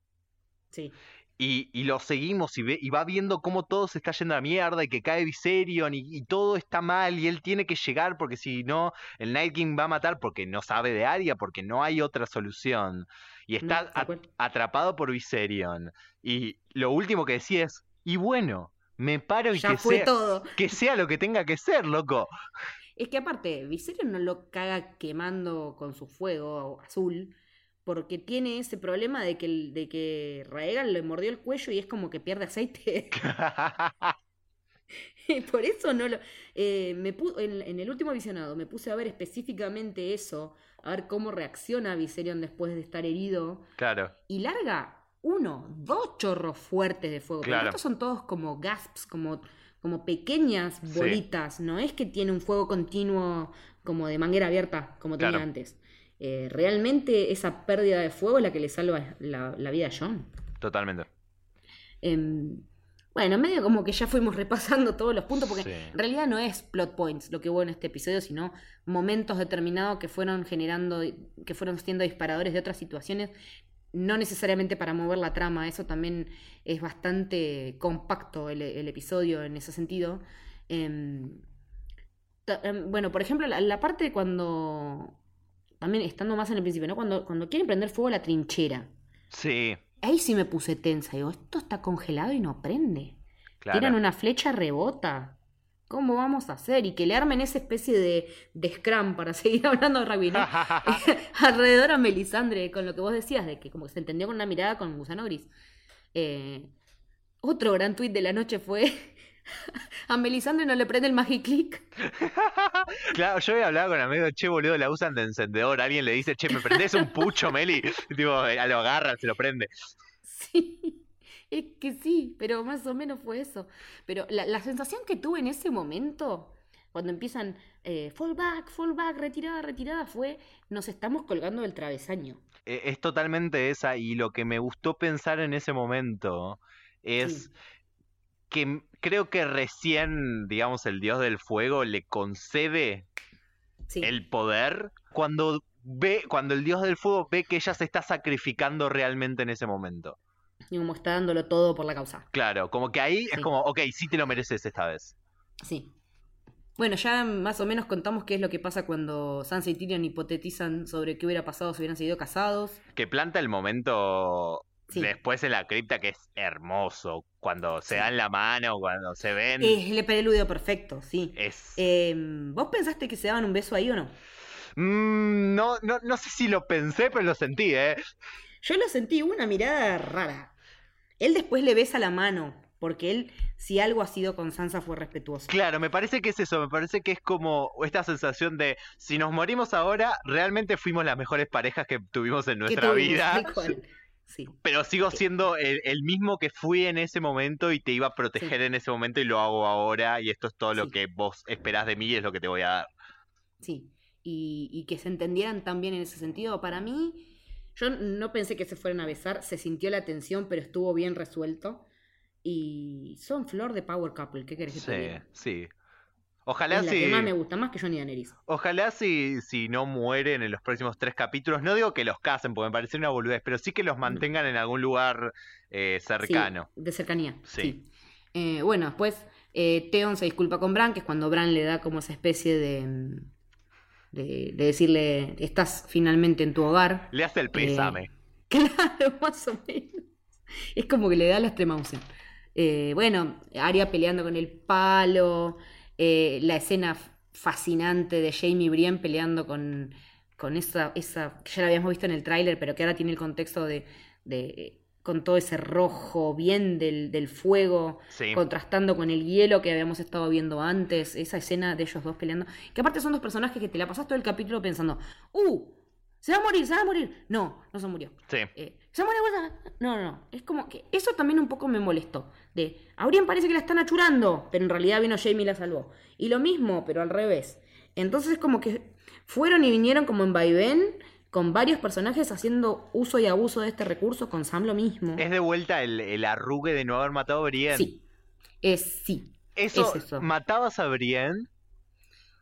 A: Sí.
B: Y, y lo seguimos y, ve, y va viendo cómo todo se está yendo a la mierda y que cae Viserion y, y todo está mal y él tiene que llegar porque si no, el Night King va a matar porque no sabe de Arya, porque no hay otra solución. Y está
A: No,
B: atrapado por Viserion. Y lo último que decía es, y bueno, me paro y
A: Ya
B: que
A: fue
B: sea,
A: todo.
B: que sea lo que tenga que ser, loco.
A: Es que aparte, Viserion no lo caga quemando con su fuego azul, porque tiene ese problema de que, de que Raegal le mordió el cuello y es como que pierde aceite. (laughs) Por eso no lo. eh, me en, en el último visionado me puse a ver específicamente eso, a ver cómo reacciona Viserion después de estar herido.
B: claro,
A: Y larga uno, dos chorros fuertes de fuego. Pero
B: Claro.
A: estos son todos como gasps, como, como pequeñas
B: Sí.
A: bolitas. No es que tiene un fuego continuo como de manguera abierta, como tenía antes. Eh, realmente esa pérdida de fuego es la que le salva la, la vida a John.
B: totalmente.
A: Em, bueno, medio como que ya fuimos repasando todos los puntos, porque
B: Sí.
A: en realidad no es plot points lo que hubo en este episodio, sino momentos determinados que fueron generando, que fueron siendo disparadores de otras situaciones, no necesariamente para mover la trama, eso también es bastante compacto el, el episodio en ese sentido. Em, em, bueno, por ejemplo, la, la parte cuando, también estando más en el principio, ¿no? Cuando, cuando quieren prender fuego a la trinchera.
B: Sí,
A: Ahí sí me puse tensa. Digo, esto está congelado y no prende.
B: claro.
A: Tiran una flecha, rebota. ¿Cómo vamos a hacer? Y que le armen esa especie de, de scrum para (laughs) seguir hablando de rugby, ¿no? (laughs) (laughs) Alrededor a Melisandre, con lo que vos decías, de que como que se entendió con una mirada con Gusano Gris. Eh, otro gran tuit de la noche fue. (laughs) a Melisandre no le prende el Magic Click. (laughs)
B: Claro, yo había hablado con amigos, che, boludo, la usan de encendedor. Alguien le dice, che, ¿me prendés un pucho, Meli? Y (laughs) tipo, eh, lo agarra, se lo prende.
A: Sí, es que sí, pero más o menos fue eso. Pero la, la sensación que tuve en ese momento, Cuando empiezan eh, fall back, fall back, retirada, retirada, fue nos estamos colgando del travesaño.
B: E- Es totalmente esa y lo que me gustó pensar en ese momento es
A: Sí.
B: Que creo que recién, digamos, el dios del fuego le concede
A: Sí,
B: el poder cuando ve, cuando el dios del fuego ve que ella se está sacrificando realmente en ese momento.
A: y como está dándolo todo por la causa.
B: Claro, como que ahí es como, ok, sí te lo mereces esta vez.
A: Sí. Bueno, ya más o menos contamos qué es lo que pasa cuando Sansa y Tyrion hipotetizan sobre qué hubiera pasado si hubieran seguido casados.
B: Que planta el momento
A: Sí.
B: después en la cripta que es hermoso, cuando se
A: Sí.
B: dan la mano, cuando se ven.
A: Es el preludio perfecto, sí.
B: Es...
A: Eh, ¿Vos pensaste que se daban un beso ahí o no?
B: Mm, no, no, no sé si lo pensé, pero lo sentí, ¿eh?
A: Yo lo sentí una mirada rara. Él después le besa la mano, porque él, si algo ha sido con Sansa, fue respetuoso.
B: Claro, me parece que es eso, me parece que es como esta sensación de si nos morimos ahora, realmente fuimos las mejores parejas que tuvimos en nuestra
A: tuvimos,
B: vida. (laughs)
A: Sí,
B: pero sigo siendo el, el mismo que fui en ese momento y te iba a proteger en ese momento y lo hago ahora y esto es todo lo que vos esperás de mí y es lo que te voy a dar.
A: sí. Y, y que se entendieran tan bien en ese sentido, para mí, yo no pensé que se fueran a besar, se sintió la tensión, pero estuvo bien resuelto. Y son flor de Power Couple, ¿qué querés que te
B: Sí,
A: diga?
B: sí. Ojalá
A: Es la
B: si,
A: que más me gusta, más que Johnny Daenerys.
B: ojalá si, si no mueren en los próximos tres capítulos, no digo que los casen porque me parece una boludez, pero sí que los mantengan en algún lugar eh, cercano.
A: Sí, de cercanía.
B: Sí.
A: Sí. Eh, bueno, después eh, Theon se disculpa con Bran, que es cuando Bran le da como esa especie de, mm, de, de decirle, estás finalmente en tu hogar.
B: Le hace el pésame. (laughs)
A: Claro, más o menos. Es como que le da la extrema. Eh, bueno, Arya peleando con el palo, eh, la escena fascinante de Jamie Brienne peleando con, con esa, esa, que ya la habíamos visto en el tráiler, pero que ahora tiene el contexto de, de con todo ese rojo bien del, del fuego,
B: Sí.
A: contrastando con el hielo que habíamos estado viendo antes, esa escena de ellos dos peleando, que aparte son dos personajes que te la pasas todo el capítulo pensando, ¡uh! Se va a morir, se va a morir. No, no se murió.
B: Sí.
A: Eh, ¿Se muere? No, no, no. Es como que eso también un poco me molestó. De, a parece que la están achurando, pero en realidad vino Jamie y la salvó. Y lo mismo, pero al revés. Entonces es como que fueron y vinieron como en vaivén, con varios personajes haciendo uso y abuso de este recurso, con Sam lo mismo.
B: Es de vuelta el, el arrugue de no haber matado a Brienne.
A: Sí. Es sí,
B: Eso,
A: es eso.
B: matabas a Brienne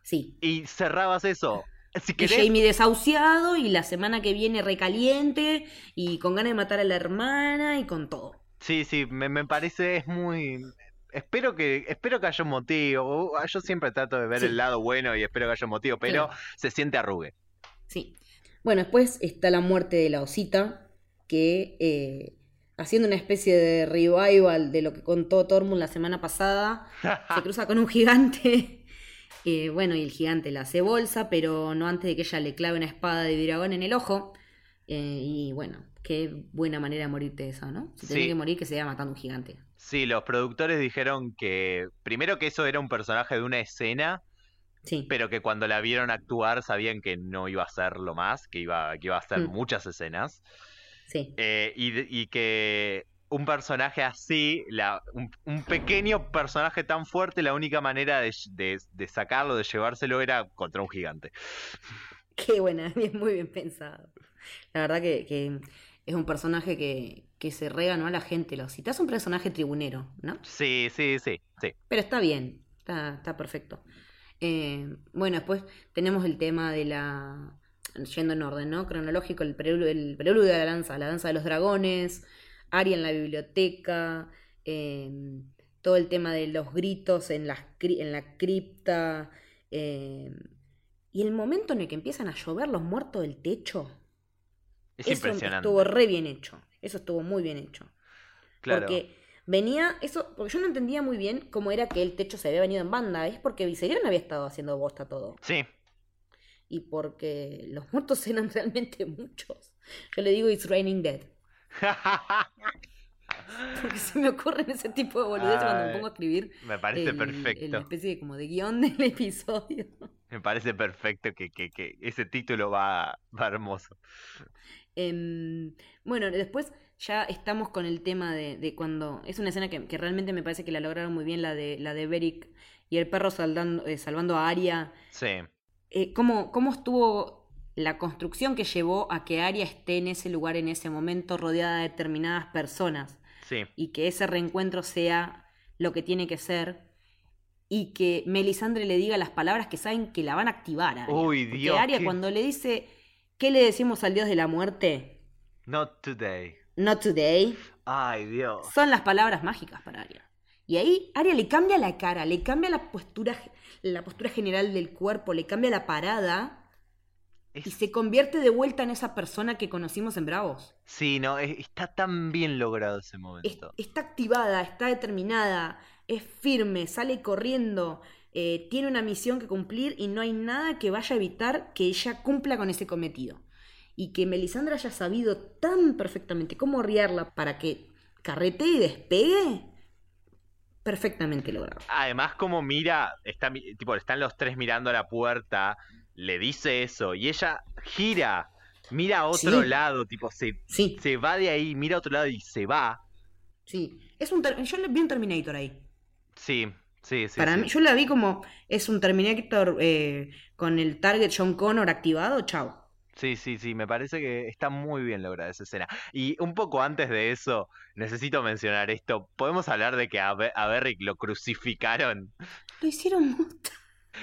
A: sí.
B: y cerrabas eso. Si
A: Y Jamie desahuciado y la semana que viene recaliente y con ganas de matar a la hermana y con todo.
B: Sí, sí, me, me parece es muy. Espero que espero que haya un motivo. Yo siempre trato de ver
A: Sí.
B: el lado bueno y espero que haya un motivo, pero
A: Claro.
B: se siente arrugue.
A: Sí. Bueno, después está la muerte de la osita, que eh, haciendo una especie de revival de lo que contó Tormund la semana pasada, (laughs) se cruza con un gigante. Eh, bueno, y el gigante la hace bolsa, pero no antes de que ella le clave una espada de dragón en el ojo. Eh, y bueno, qué buena manera de morirte esa, ¿no? Si tenés
B: Sí.
A: que morir, que se vaya matando un gigante.
B: Sí, los productores dijeron que primero que eso era un personaje de una escena,
A: Sí.
B: pero que cuando la vieron actuar sabían que no iba a ser lo más, que iba, que iba a hacer
A: Mm.
B: muchas escenas.
A: Sí.
B: Eh, y, de- y que un personaje así, la, un, un pequeño personaje tan fuerte, la única manera de, de- de sacarlo, de llevárselo, era contra un gigante. (laughs)
A: Qué buena, (laughs) muy bien pensado. La verdad que, que es un personaje que, que se reganó a la gente. Lo cita es un personaje tribunero, ¿no?
B: Sí, sí, sí, sí.
A: Pero está bien, está, está perfecto. Eh, bueno, después tenemos el tema de la. Yendo en orden, ¿no? Cronológico, el preludio, el preludio de la danza, la danza de los dragones, Arya en la biblioteca, eh, todo el tema de los gritos en, las cri- en la cripta, eh, y el momento en el que empiezan a llover los muertos del techo.
B: Es
A: eso
B: impresionante.
A: estuvo re bien hecho. Eso estuvo muy bien hecho.
B: Claro.
A: Porque venía, eso, porque yo no entendía muy bien cómo era que el techo se había venido en banda. Es porque Viserion había estado haciendo bosta todo.
B: Sí,
A: Y porque los muertos (laughs) eran realmente muchos. Yo le digo It's Raining Dead. (laughs) Porque se me ocurren ese tipo de boludeces cuando me pongo a escribir.
B: me parece
A: el-
B: perfecto.
A: La especie de, como de guion del (laughs) episodio.
B: Me parece perfecto que, que, que ese título va, va hermoso.
A: Em, bueno, después ya estamos con el tema de, de cuando. Es una escena que, que realmente me parece que la lograron muy bien, la de, la de Beric y el perro saldando, eh, salvando a Aria.
B: Sí.
A: Eh, cómo, cómo estuvo la construcción que llevó a que Aria esté en ese lugar en ese momento rodeada de determinadas personas
B: Sí.
A: y que ese reencuentro sea lo que tiene que ser y que Melisandre le diga las palabras que saben que la van a activar. a Arya.
B: Uy,
A: Porque
B: Dios,
A: Arya
B: qué-
A: cuando le dice, ¿qué le decimos al dios de la muerte?
B: Not today.
A: Not today.
B: Ay, Dios.
A: Son las palabras mágicas para Arya. Y ahí Arya le cambia la cara, le cambia la postura, la postura general del cuerpo, le cambia la parada y se convierte de vuelta en esa persona que conocimos en Bravos.
B: Sí, no, es- está tan bien logrado ese
A: Es-
B: momento.
A: está activada, está determinada, es firme, sale corriendo, eh, tiene una misión que cumplir y no hay nada que vaya a evitar que ella cumpla con ese cometido. Y que Melisandra haya sabido tan perfectamente cómo riarla para que carretee y despegue, perfectamente logrado.
B: Además, como mira, está, tipo, están los tres mirando a la puerta, le dice eso, y ella gira, mira a otro
A: Sí.
B: lado, tipo, se,
A: Sí,
B: se va de ahí, mira a otro lado y se va.
A: sí. Es un yo vi un Terminator ahí.
B: Sí, sí, sí.
A: Para
B: sí.
A: mí, yo la vi como es un Terminator eh, con el target John Connor activado, chao.
B: Sí, sí, sí, me parece que está muy bien lograda esa escena. Y un poco antes de eso, necesito mencionar esto. ¿Podemos hablar de que a, Be- a Beric lo crucificaron?
A: Lo hicieron mucho.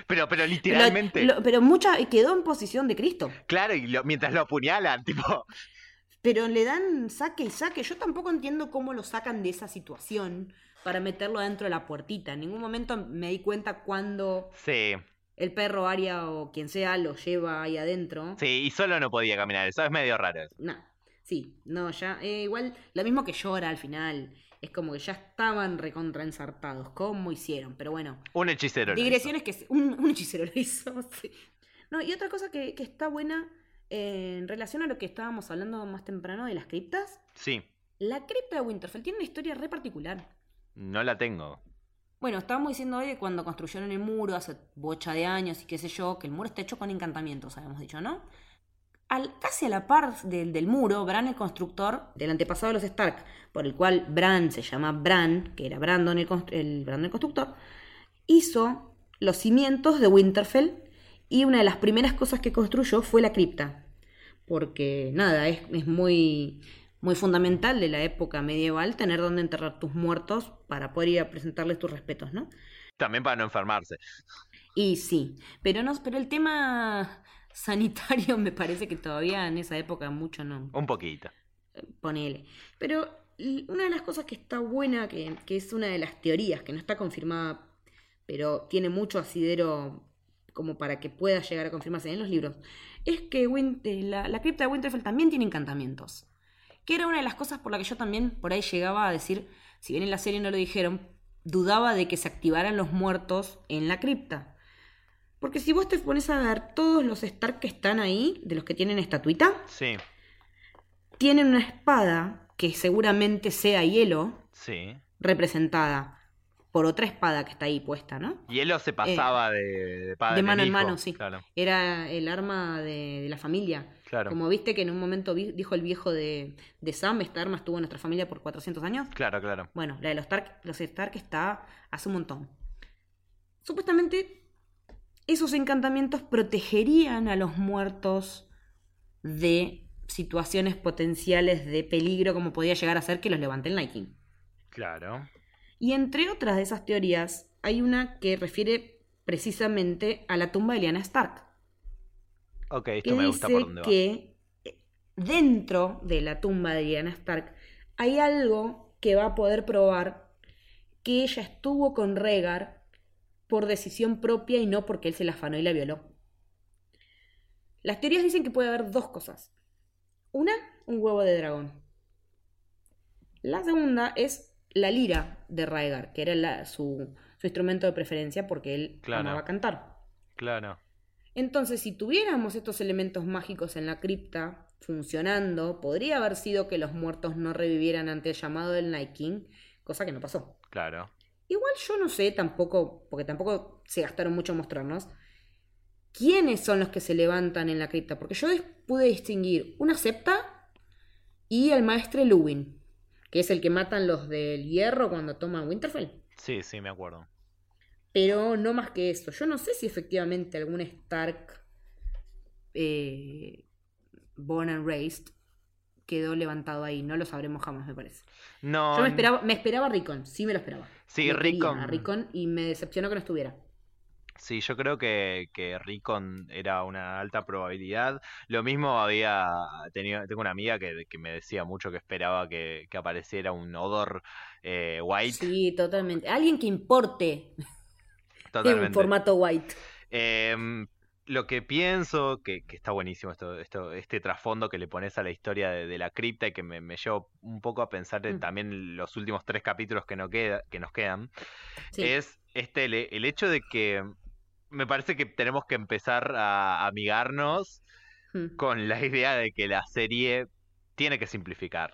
B: Pero, pero
A: Lo-
B: literalmente,
A: lo- pero mucha quedó en posición de Cristo.
B: claro, y lo- mientras lo apuñalan, (laughs) tipo,
A: Pero le dan saque y saque. Yo tampoco entiendo cómo lo sacan de esa situación para meterlo dentro de la puertita. En ningún momento me di cuenta cuando
B: sí,
A: el perro Aria o quien sea lo lleva ahí adentro.
B: sí, y solo no podía caminar, eso es medio raro. eso.
A: Nah, sí, no, ya. eh, igual, lo mismo que llora al final. Es como que ya estaban recontraensartados. ¿Cómo hicieron? Pero bueno.
B: Un hechicero. lo hizo.
A: Digresiones que un, un hechicero lo hizo. (laughs) sí. No, y otra cosa que, que está buena eh, en relación a lo que estábamos hablando más temprano de las criptas.
B: Sí,
A: La cripta de Winterfell tiene una historia re particular.
B: no la tengo.
A: Bueno, estábamos diciendo hoy que cuando construyeron el muro hace bocha de años y qué sé yo, que el muro está hecho con encantamientos, habíamos dicho, ¿no? Al, casi a la par del, del muro, Bran el constructor, del antepasado de los Stark, por el cual Bran se llama Bran, que era Brandon el, el Brandon el constructor, hizo los cimientos de Winterfell y una de las primeras cosas que construyó fue la cripta. Porque nada, es, es muy, muy fundamental de la época medieval tener donde enterrar tus muertos para poder ir a presentarles tus respetos, ¿no?
B: También para no enfermarse.
A: Y sí, pero no, pero el tema sanitario (laughs) me parece que todavía en esa época mucho no,
B: Un poquito.
A: ponele. Pero una de las cosas que está buena, que, que es una de las teorías, que no está confirmada, pero tiene mucho asidero como para que pueda llegar a confirmarse en los libros, es que eh, la, la cripta de Winterfell también tiene encantamientos. Que era una de las cosas por la que yo también por ahí llegaba a decir, si bien en la serie no lo dijeron, dudaba de que se activaran los muertos en la cripta. Porque si vos te pones a ver todos los Stark que están ahí, de los que tienen estatuita,
B: Sí,
A: tienen una espada que seguramente sea hielo,
B: sí.
A: representada por otra espada que está ahí puesta, ¿no?
B: Y él lo se pasaba de, de padre
A: de mano en mano, sí.
B: Claro,
A: Era el arma de, de la familia.
B: claro.
A: Como viste que en un momento vi- dijo el viejo de, de Sam, esta arma estuvo en nuestra familia por 400 años.
B: Claro, claro.
A: Bueno, la de los Stark, los Stark está hace un montón. Supuestamente, esos encantamientos protegerían a los muertos de situaciones potenciales de peligro, como podía llegar a ser que los levante el King.
B: Claro.
A: Y entre otras de esas teorías, hay una que refiere precisamente a la tumba de Lyanna Stark.
B: Ok,
A: que
B: esto me gusta
A: dice
B: por dónde va.
A: que eh, dentro de la tumba de Lyanna Stark hay algo que va a poder probar que ella estuvo con Rhaegar por decisión propia y no porque él se la afanó y la violó. Las teorías dicen que puede haber dos cosas. Una, un huevo de dragón. La segunda es la lira de Rhaegar, que era la- su, su instrumento de preferencia porque él
B: Claro.
A: amaba cantar.
B: Claro.
A: Entonces, si tuviéramos estos elementos mágicos en la cripta funcionando, podría haber sido que los muertos no revivieran ante el llamado del Night King, cosa que no pasó.
B: Claro.
A: Igual yo no sé tampoco, porque tampoco se gastaron mucho en mostrarnos, quiénes son los que se levantan en la cripta, porque yo pude distinguir una septa Y el maestre Luwin, que es el que matan los del hierro cuando toman Winterfell.
B: Sí, sí, me acuerdo.
A: Pero no más que eso. Yo no sé si efectivamente algún Stark eh, born and raised quedó levantado ahí. No lo sabremos jamás, me parece.
B: No.
A: Yo me esperaba, me esperaba Rickon, sí me lo esperaba.
B: Sí,
A: a Rickon y me decepcionó que no estuviera.
B: Sí, yo creo que, que Rickon era una alta probabilidad. Lo mismo había tenido, tengo una amiga que, que me decía mucho que esperaba que, que apareciera un Odor eh, White.
A: Sí, totalmente. Alguien que importe (laughs) en formato white.
B: Em, lo que pienso, que, que está buenísimo esto, esto, este trasfondo que le pones a la historia de, de la cripta y que me, me lleva un poco a pensar en
A: Mm.
B: también los últimos tres capítulos que, no queda, que nos quedan,
A: Sí.
B: es este el, el hecho de que me parece que tenemos que empezar a amigarnos
A: Mm.
B: con la idea de que la serie tiene que simplificar.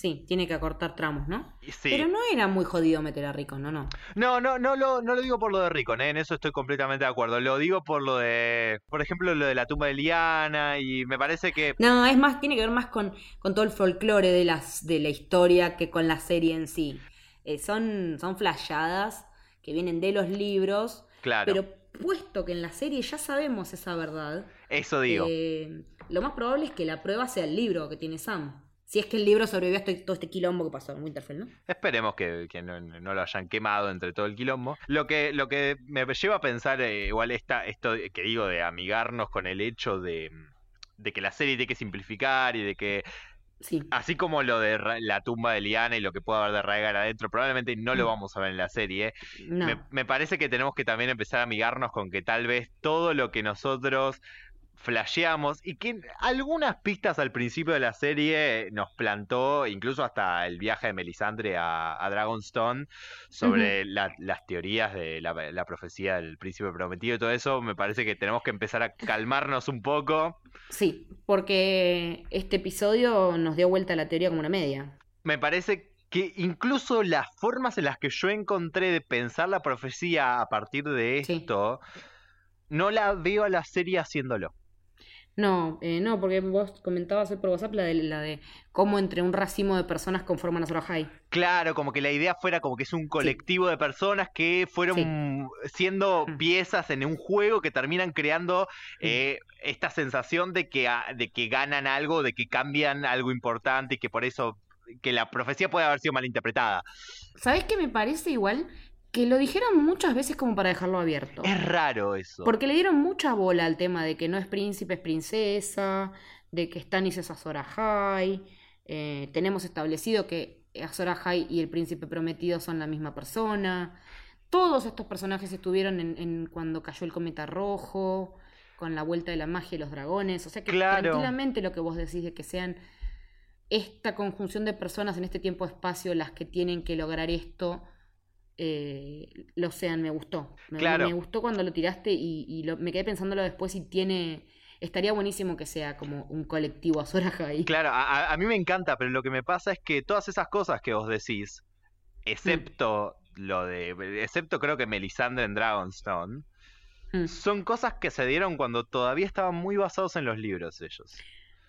A: Sí, tiene que acortar tramos, ¿no?
B: Sí.
A: Pero no era muy jodido meter a Rickon, no, no.
B: No, no, no lo, no lo digo por lo de Rickon, ¿eh? en eso estoy completamente de acuerdo. Lo digo por lo de, por ejemplo, lo de la tumba de Liana y me parece que
A: No, es más, tiene que ver más con, con todo el folclore de las, de la historia que con la serie en sí. Eh, son, son flashadas que vienen de los libros,
B: Claro,
A: pero puesto que en la serie ya sabemos esa verdad,
B: eso digo.
A: eh, lo más probable es que la prueba sea el libro que tiene Sam. Si es que el libro sobrevivió a este- todo este quilombo que pasó en Winterfell, ¿no?
B: Esperemos que, que no, no lo hayan quemado entre todo el quilombo. Lo que, lo que me lleva a pensar, eh, igual esta, esto que digo de amigarnos con el hecho de, de que la serie tiene que simplificar y de que,
A: Sí.
B: así como lo de la tumba de Liana y lo que puede haber de Rhaegar adentro, probablemente no lo
A: Mm.
B: vamos a ver en la serie.
A: No.
B: Me, me parece que tenemos que también empezar a amigarnos con que tal vez todo lo que nosotros flasheamos y que algunas pistas al principio de la serie nos plantó, incluso hasta el viaje de Melisandre a, a Dragonstone, sobre la- las teorías de la, la profecía del príncipe prometido y todo eso, me parece que tenemos que empezar a calmarnos un poco.
A: Sí, porque este episodio nos dio vuelta a la teoría como una media.
B: Me parece que incluso las formas en las que yo encontré de pensar la profecía a partir de
A: Sí.
B: esto, no la veo a la serie haciéndolo.
A: No, eh, no, porque vos comentabas hoy por WhatsApp la de, la de cómo entre un racimo de personas conforman a Azor Ahai.
B: Claro, como que la idea fuera como que es un colectivo de personas que fueron siendo
A: Mm.
B: piezas en un juego que terminan creando eh, esta sensación de que, ah, de que ganan algo, de que cambian algo importante y que por eso que la profecía puede haber sido malinterpretada.
A: ¿Sabés qué me parece igual? Que lo dijeron muchas veces como para dejarlo abierto.
B: Es raro eso.
A: Porque le dieron mucha bola al tema de que no es príncipe, es princesa, de que Stannis es Azor Ahai. eh, tenemos establecido que Azor Ahai y el príncipe prometido son la misma persona. Todos estos personajes estuvieron en, en cuando cayó el cometa rojo, con la vuelta de la magia y los dragones. O sea que
B: Claro.
A: tranquilamente lo que vos decís de que sean esta conjunción de personas en este tiempo-espacio las que tienen que lograr esto, eh, lo sean, me gustó. Me,
B: Claro.
A: me gustó cuando lo tiraste y, y lo- me quedé pensándolo después y tiene... Estaría buenísimo que sea como un colectivo Azor Ahai.
B: Claro, a, mí me encanta, pero lo que me pasa es que todas esas cosas que vos decís, excepto lo de, excepto creo que Melisandre en Dragonstone,
A: Mm.
B: son cosas que se dieron cuando todavía estaban muy basados en los libros ellos.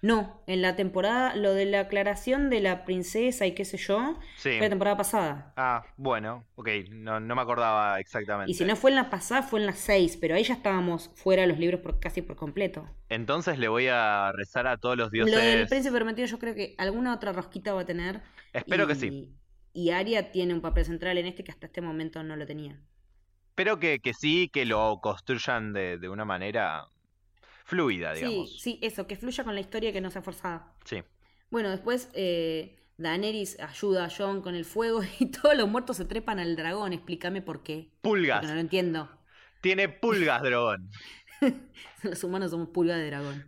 A: No, en la temporada, lo de la aclaración de la princesa y qué sé yo,
B: Sí.
A: fue la temporada pasada.
B: Ah, bueno, ok, no, no me acordaba exactamente.
A: Y si no fue en la pasada, fue en la 6, pero ahí ya estábamos fuera de los libros por, casi por completo.
B: Entonces le voy a rezar a todos los dioses.
A: Lo del príncipe prometido yo creo que alguna otra rosquita va a tener.
B: Espero que sí.
A: Y Aria tiene un papel central en este que hasta este momento no lo tenía.
B: Espero que, que sí, que lo construyan de, de una manera fluida,
A: Sí,
B: digamos.
A: sí, eso, que fluya con la historia que no sea forzada.
B: Sí.
A: Bueno, después eh, Daenerys ayuda a Jon con el fuego (laughs) y todos los muertos se trepan al dragón. Explícame por qué.
B: Pulgas.
A: Porque no lo entiendo.
B: Tiene pulgas, dragón. (laughs)
A: Los humanos somos pulga de dragón.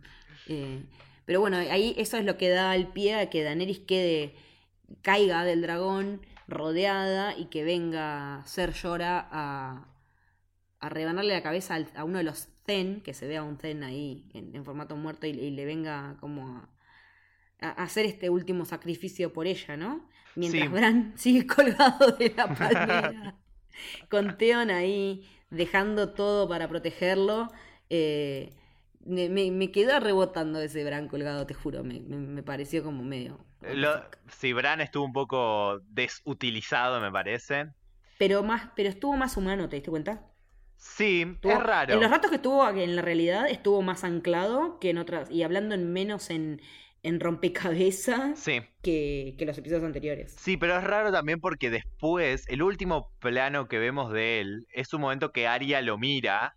A: Eh, pero bueno, ahí eso es lo que da el pie a que Daenerys quede, caiga del dragón rodeada y que venga Ser Llora a, a rebanarle la cabeza a uno de los Zen, que se vea un Zen ahí en, en formato muerto y, y le venga como a, a hacer este último sacrificio por ella, ¿no? Mientras
B: Sí.
A: Bran (laughs) sigue colgado de la (laughs) palmera, con Theon ahí dejando todo para protegerlo. eh, me, me- me quedó rebotando ese Bran colgado, te juro, me, me- me pareció como medio
B: Lo, sí, Bran estuvo un poco desutilizado, me parece.
A: Pero más, pero estuvo más humano, ¿te diste cuenta?
B: Sí, es raro.
A: En los ratos que estuvo en la realidad estuvo más anclado que en otras. Y hablando en menos en, en rompecabezas
B: sí.
A: que, que, los episodios anteriores.
B: Sí, pero es raro también porque después, el último plano que vemos de él es un momento que Arya lo mira.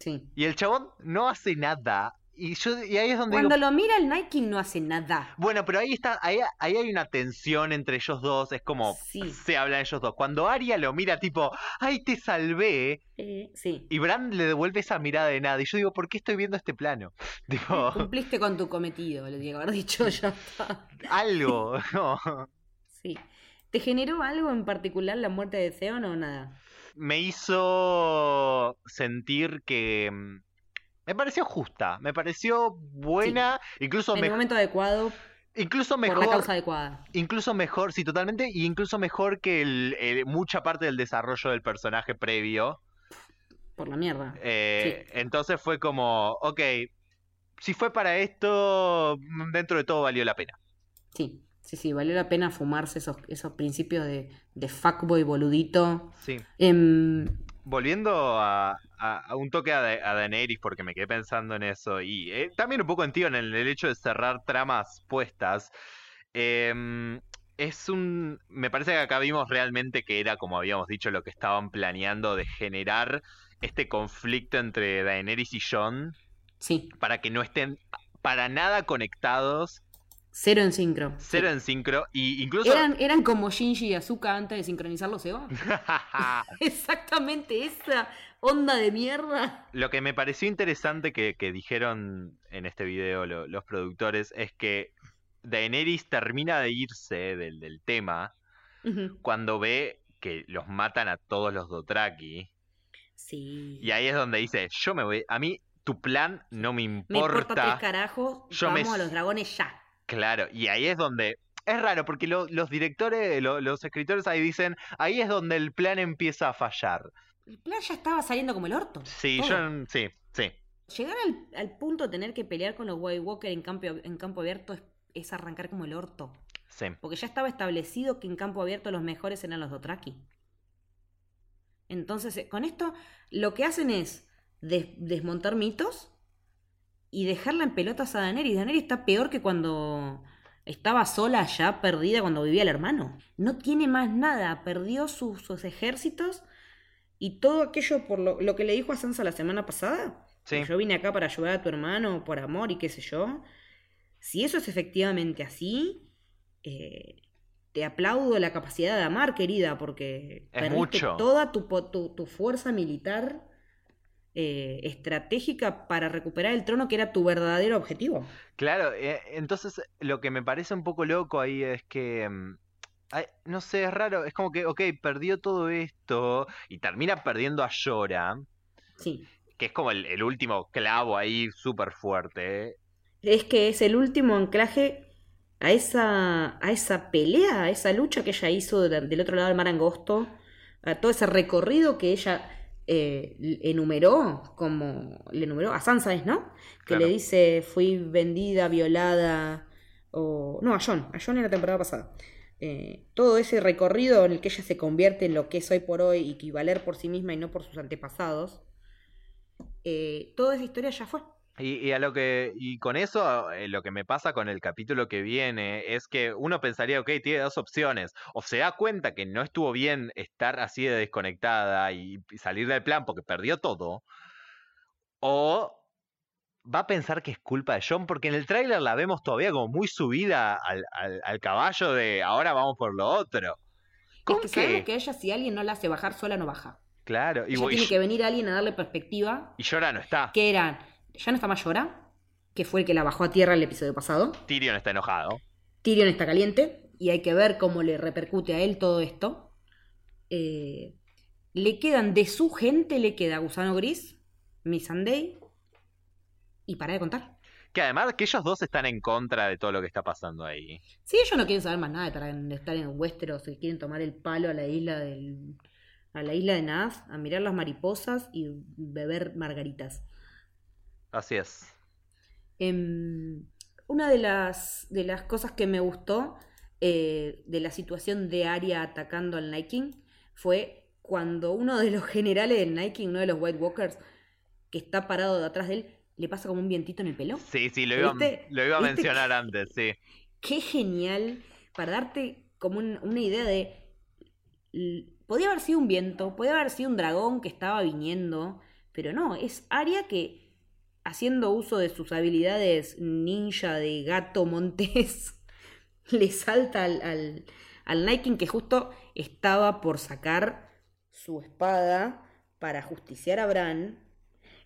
A: Sí.
B: Y el chabón no hace nada. Y, yo, ahí es donde
A: Cuando lo mira el Nike no hace nada.
B: Bueno, pero ahí está, ahí, ahí hay una tensión entre ellos dos, es como se hablan ellos dos. Cuando Aria lo mira tipo, ay, te salvé.
A: Eh, sí.
B: Y Brand le devuelve esa mirada de nada. Y yo digo, ¿por qué estoy viendo este plano? (laughs) Tipo... (laughs)
A: Cumpliste con tu cometido, le digo haber dicho ya. (laughs)
B: algo, no.
A: Sí. ¿Te generó algo en particular la muerte de Theon o nada?
B: Me hizo sentir que mm, me pareció justa, me pareció buena, incluso
A: en el momento adecuado.
B: Incluso mejor.
A: Por la causa adecuada.
B: Incluso mejor, sí, totalmente. Y incluso mejor que el, mucha parte del desarrollo del personaje previo.
A: Por la mierda.
B: Eh, entonces fue como, ok, si fue para esto, dentro de todo valió la pena.
A: Sí, sí, sí, valió la pena fumarse esos, esos principios de, de fuckboy boludito.
B: Sí.
A: Em,
B: Volviendo a, a, un toque a, a, Daenerys, porque me quedé pensando en eso, y eh, también un poco en tío, en el, hecho de cerrar tramas puestas. Em, es un. Me parece que acá vimos realmente que era, como habíamos dicho, lo que estaban planeando de generar este conflicto entre Daenerys y Jon.
A: Sí.
B: Para que no estén para nada conectados
A: Cero en sincro.
B: Cero en sincro. Y incluso.
A: Eran, eran como Shinji y Azuka antes de sincronizar los Eva. (laughs) (laughs) Exactamente esa onda de mierda.
B: Lo que me pareció interesante que, dijeron en este video los productores es que Daenerys termina de irse del, tema cuando ve que los matan a todos los Dotraki.
A: Sí.
B: Y ahí es donde dice, yo me voy, a mí tu plan no me importa. Me
A: importa tres carajos, vamos a los dragones ya.
B: Claro, y ahí es donde es raro porque los directores, los escritores ahí dicen, ahí es donde el plan empieza a fallar.
A: El plan ya estaba saliendo como el orto.
B: Sí, yo, sí, sí.
A: Llegar al, punto de tener que pelear con los White Walker en campo, en campo abierto es, arrancar como el orto.
B: Sí.
A: Porque ya estaba establecido que en campo abierto los mejores eran los Dotraki. Entonces, eh, con esto, lo que hacen es desmontar mitos y dejarla en pelotas a Daenerys. Daenerys está peor que cuando estaba sola ya, perdida cuando vivía el hermano. No tiene más nada, perdió sus, ejércitos y todo aquello por lo, que le dijo a Sansa la semana pasada. Yo vine acá para ayudar a tu hermano por amor y qué sé yo. Si eso es efectivamente así, eh, te aplaudo la capacidad de amar, querida, porque
B: es mucho.
A: toda tu, tu fuerza militar eh, estratégica para recuperar el trono que era tu verdadero objetivo.
B: Claro, eh, entonces lo que me parece un poco loco ahí es que... Mm, no sé, es raro, es como que, ok, perdió todo esto y termina perdiendo a Llora.
A: Sí.
B: Que es como el, último clavo ahí súper fuerte.
A: Es que es el último anclaje a esa, a esa pelea, a esa lucha que ella hizo del otro lado del mar angosto, a todo ese recorrido que ella eh, enumeró como le enumeró a Sansa ¿no? Que le dice fui vendida, violada o no a John, a John en la temporada pasada. Eh, todo ese recorrido en el que ella se convierte en lo que es hoy por hoy y que valer por sí misma y no por sus antepasados, eh, toda esa historia ya fue.
B: Y, a lo que y con eso eh, lo que me pasa con el capítulo que viene es que uno pensaría, ok, tiene dos opciones. O se da cuenta que no estuvo bien estar así de desconectada y, salir del plan porque perdió todo. O va a pensar que es culpa de John, porque en el tráiler la vemos todavía como muy subida al, al, caballo de ahora vamos por lo otro.
A: ¿Con es que, que ella si alguien no la hace bajar sola no baja.
B: Claro,
A: y tiene que venir alguien a darle perspectiva.
B: Y Llora no está.
A: Que eran ya no está Mayora, que fue el que la bajó a tierra el episodio pasado.
B: Tyrion está enojado.
A: Tyrion está caliente y hay que ver cómo le repercute a él todo esto. Eh, le quedan de su gente, le queda Gusano Gris, Missandei y para de contar.
B: Que además que ellos dos están en contra de todo lo que está pasando ahí.
A: Sí, ellos no quieren saber más nada de estar en Westeros, que quieren tomar el palo a la isla del a la isla de Naz, a mirar las mariposas y beber margaritas.
B: Así es.
A: Em, una de las, de las cosas que me gustó eh, de la situación de Arya atacando al Night King fue cuando uno de los (laughs) generales del Night King, uno de los White Walkers, que está parado detrás de él, le pasa como un vientito en el pelo.
B: Sí, sí, lo iba,
A: ¿Viste?
B: lo iba a
A: ¿Viste?
B: mencionar antes, sí.
A: Qué genial para darte como un- una idea de... Podía haber sido un viento, podía haber sido un dragón que estaba viniendo, pero no, es Arya que haciendo uso de sus habilidades ninja de gato montés, (laughs) le salta al, al, King que justo estaba por sacar su espada para justiciar a Bran.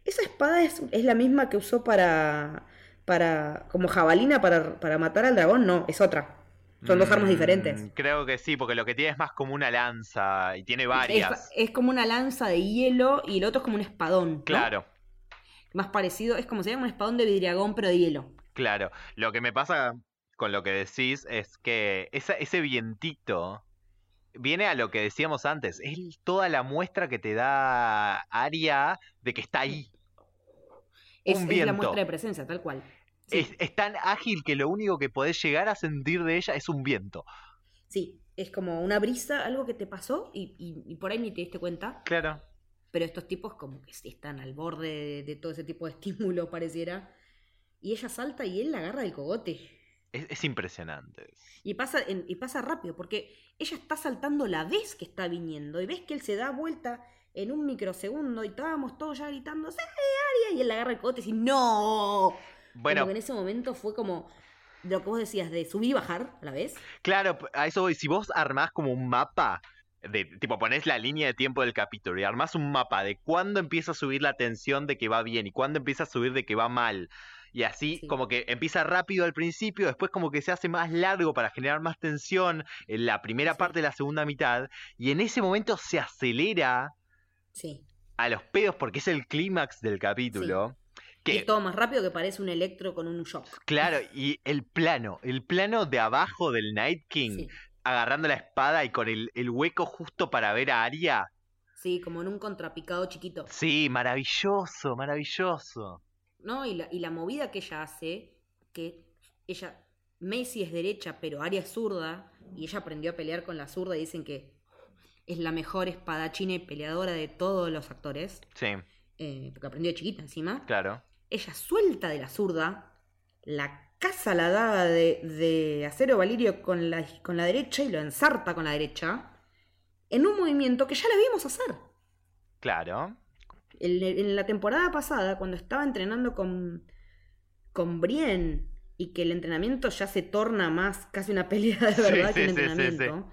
A: Esa espada es, es la misma que usó para, para como jabalina para, para matar al dragón, no, es otra. Son dos armas
B: Mm,
A: diferentes.
B: Creo que sí, porque lo que tiene es más como una lanza y tiene varias.
A: Es, es como una lanza de hielo y el otro es como un espadón. ¿no?
B: Claro,
A: Más parecido, es como sería un espadón de vidriagón, pero de hielo.
B: claro. Lo que me pasa con lo que decís es que esa- ese vientito viene a lo que decíamos antes. Es toda la muestra que te da Aria de que está ahí.
A: Es,
B: Un
A: es la
B: viento.
A: muestra de presencia, tal cual. Sí,
B: Es, es tan ágil que lo único que podés llegar a sentir de ella es un viento.
A: sí, es como una brisa, algo que te pasó y, y- y por ahí ni te diste cuenta.
B: Claro.
A: Pero estos tipos como que sí están al borde de, de todo ese tipo de (laughs) estímulo, pareciera. Y ella salta y él la agarra del cogote.
B: Es, es impresionante.
A: Y pasa, en- y pasa rápido, porque ella está saltando la vez que está viniendo. Y ves que él se da vuelta en un microsegundo y estábamos todos ya gritando, ¡Sí, Aria! Y él la agarra el cogote y dice, ¡No!
B: Bueno,
A: Como que en ese momento fue como lo que vos decías de subir y bajar a la vez.
B: Claro, a eso voy. Si vos armás como un mapa, de tipo ponés la línea de tiempo del capítulo y armás un mapa de cuándo empieza a subir la tensión de que va bien y cuándo empieza a subir de que va mal. Y así
A: Sí.
B: como que empieza rápido al principio, después como que se hace más largo para generar más tensión en la primera
A: Sí.
B: parte de la segunda mitad. Y en ese momento se acelera
A: Sí.
B: a los pedos porque es el clímax del capítulo. Que
A: es todo más rápido que parece un electro con un shock.
B: Claro, y el plano, el plano de abajo del Night King,
A: Sí.
B: Agarrando la espada y con el, el hueco justo para ver a Arya.
A: Sí, como en un contrapicado chiquito.
B: Sí, maravilloso, maravilloso.
A: ¿No? Y la, y la movida que ella hace, que ella, Macy es derecha, pero Arya es zurda, y ella aprendió a pelear con la zurda y dicen que es la mejor espadachina y peleadora de todos los actores,
B: Sí,
A: eh, porque aprendió de chiquita encima.
B: claro.
A: Ella suelta de la zurda, la caza la daga de, de acero valirio con la, con la derecha y lo ensarta con la derecha, en un movimiento que ya la vimos hacer.
B: Claro.
A: En, en la temporada pasada, cuando estaba entrenando con, con Brienne y que el entrenamiento ya se torna más casi una pelea de (laughs) verdad
B: sí,
A: que un
B: sí,
A: entrenamiento,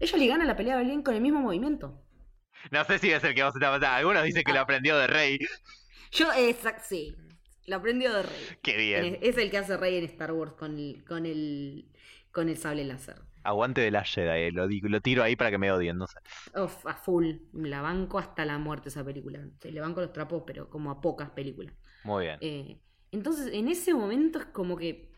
A: ella le gana la pelea a Brienne con el mismo movimiento.
B: No sé si es el que vos estás pensando. Algunos dicen que lo aprendió de Rey.
A: Yo, exacto, sí, lo aprendió de Rey.
B: Qué bien.
A: Es el que hace Rey en Star Wars con el, con el, con el sable láser.
B: Aguante de la Jedi, eh, lo, lo tiro ahí para que me odien, no sé.
A: Uf, a full. La banco hasta la muerte esa película. Sí, le banco los trapos, pero como a pocas películas.
B: Muy bien.
A: Eh, entonces, en ese momento es como que.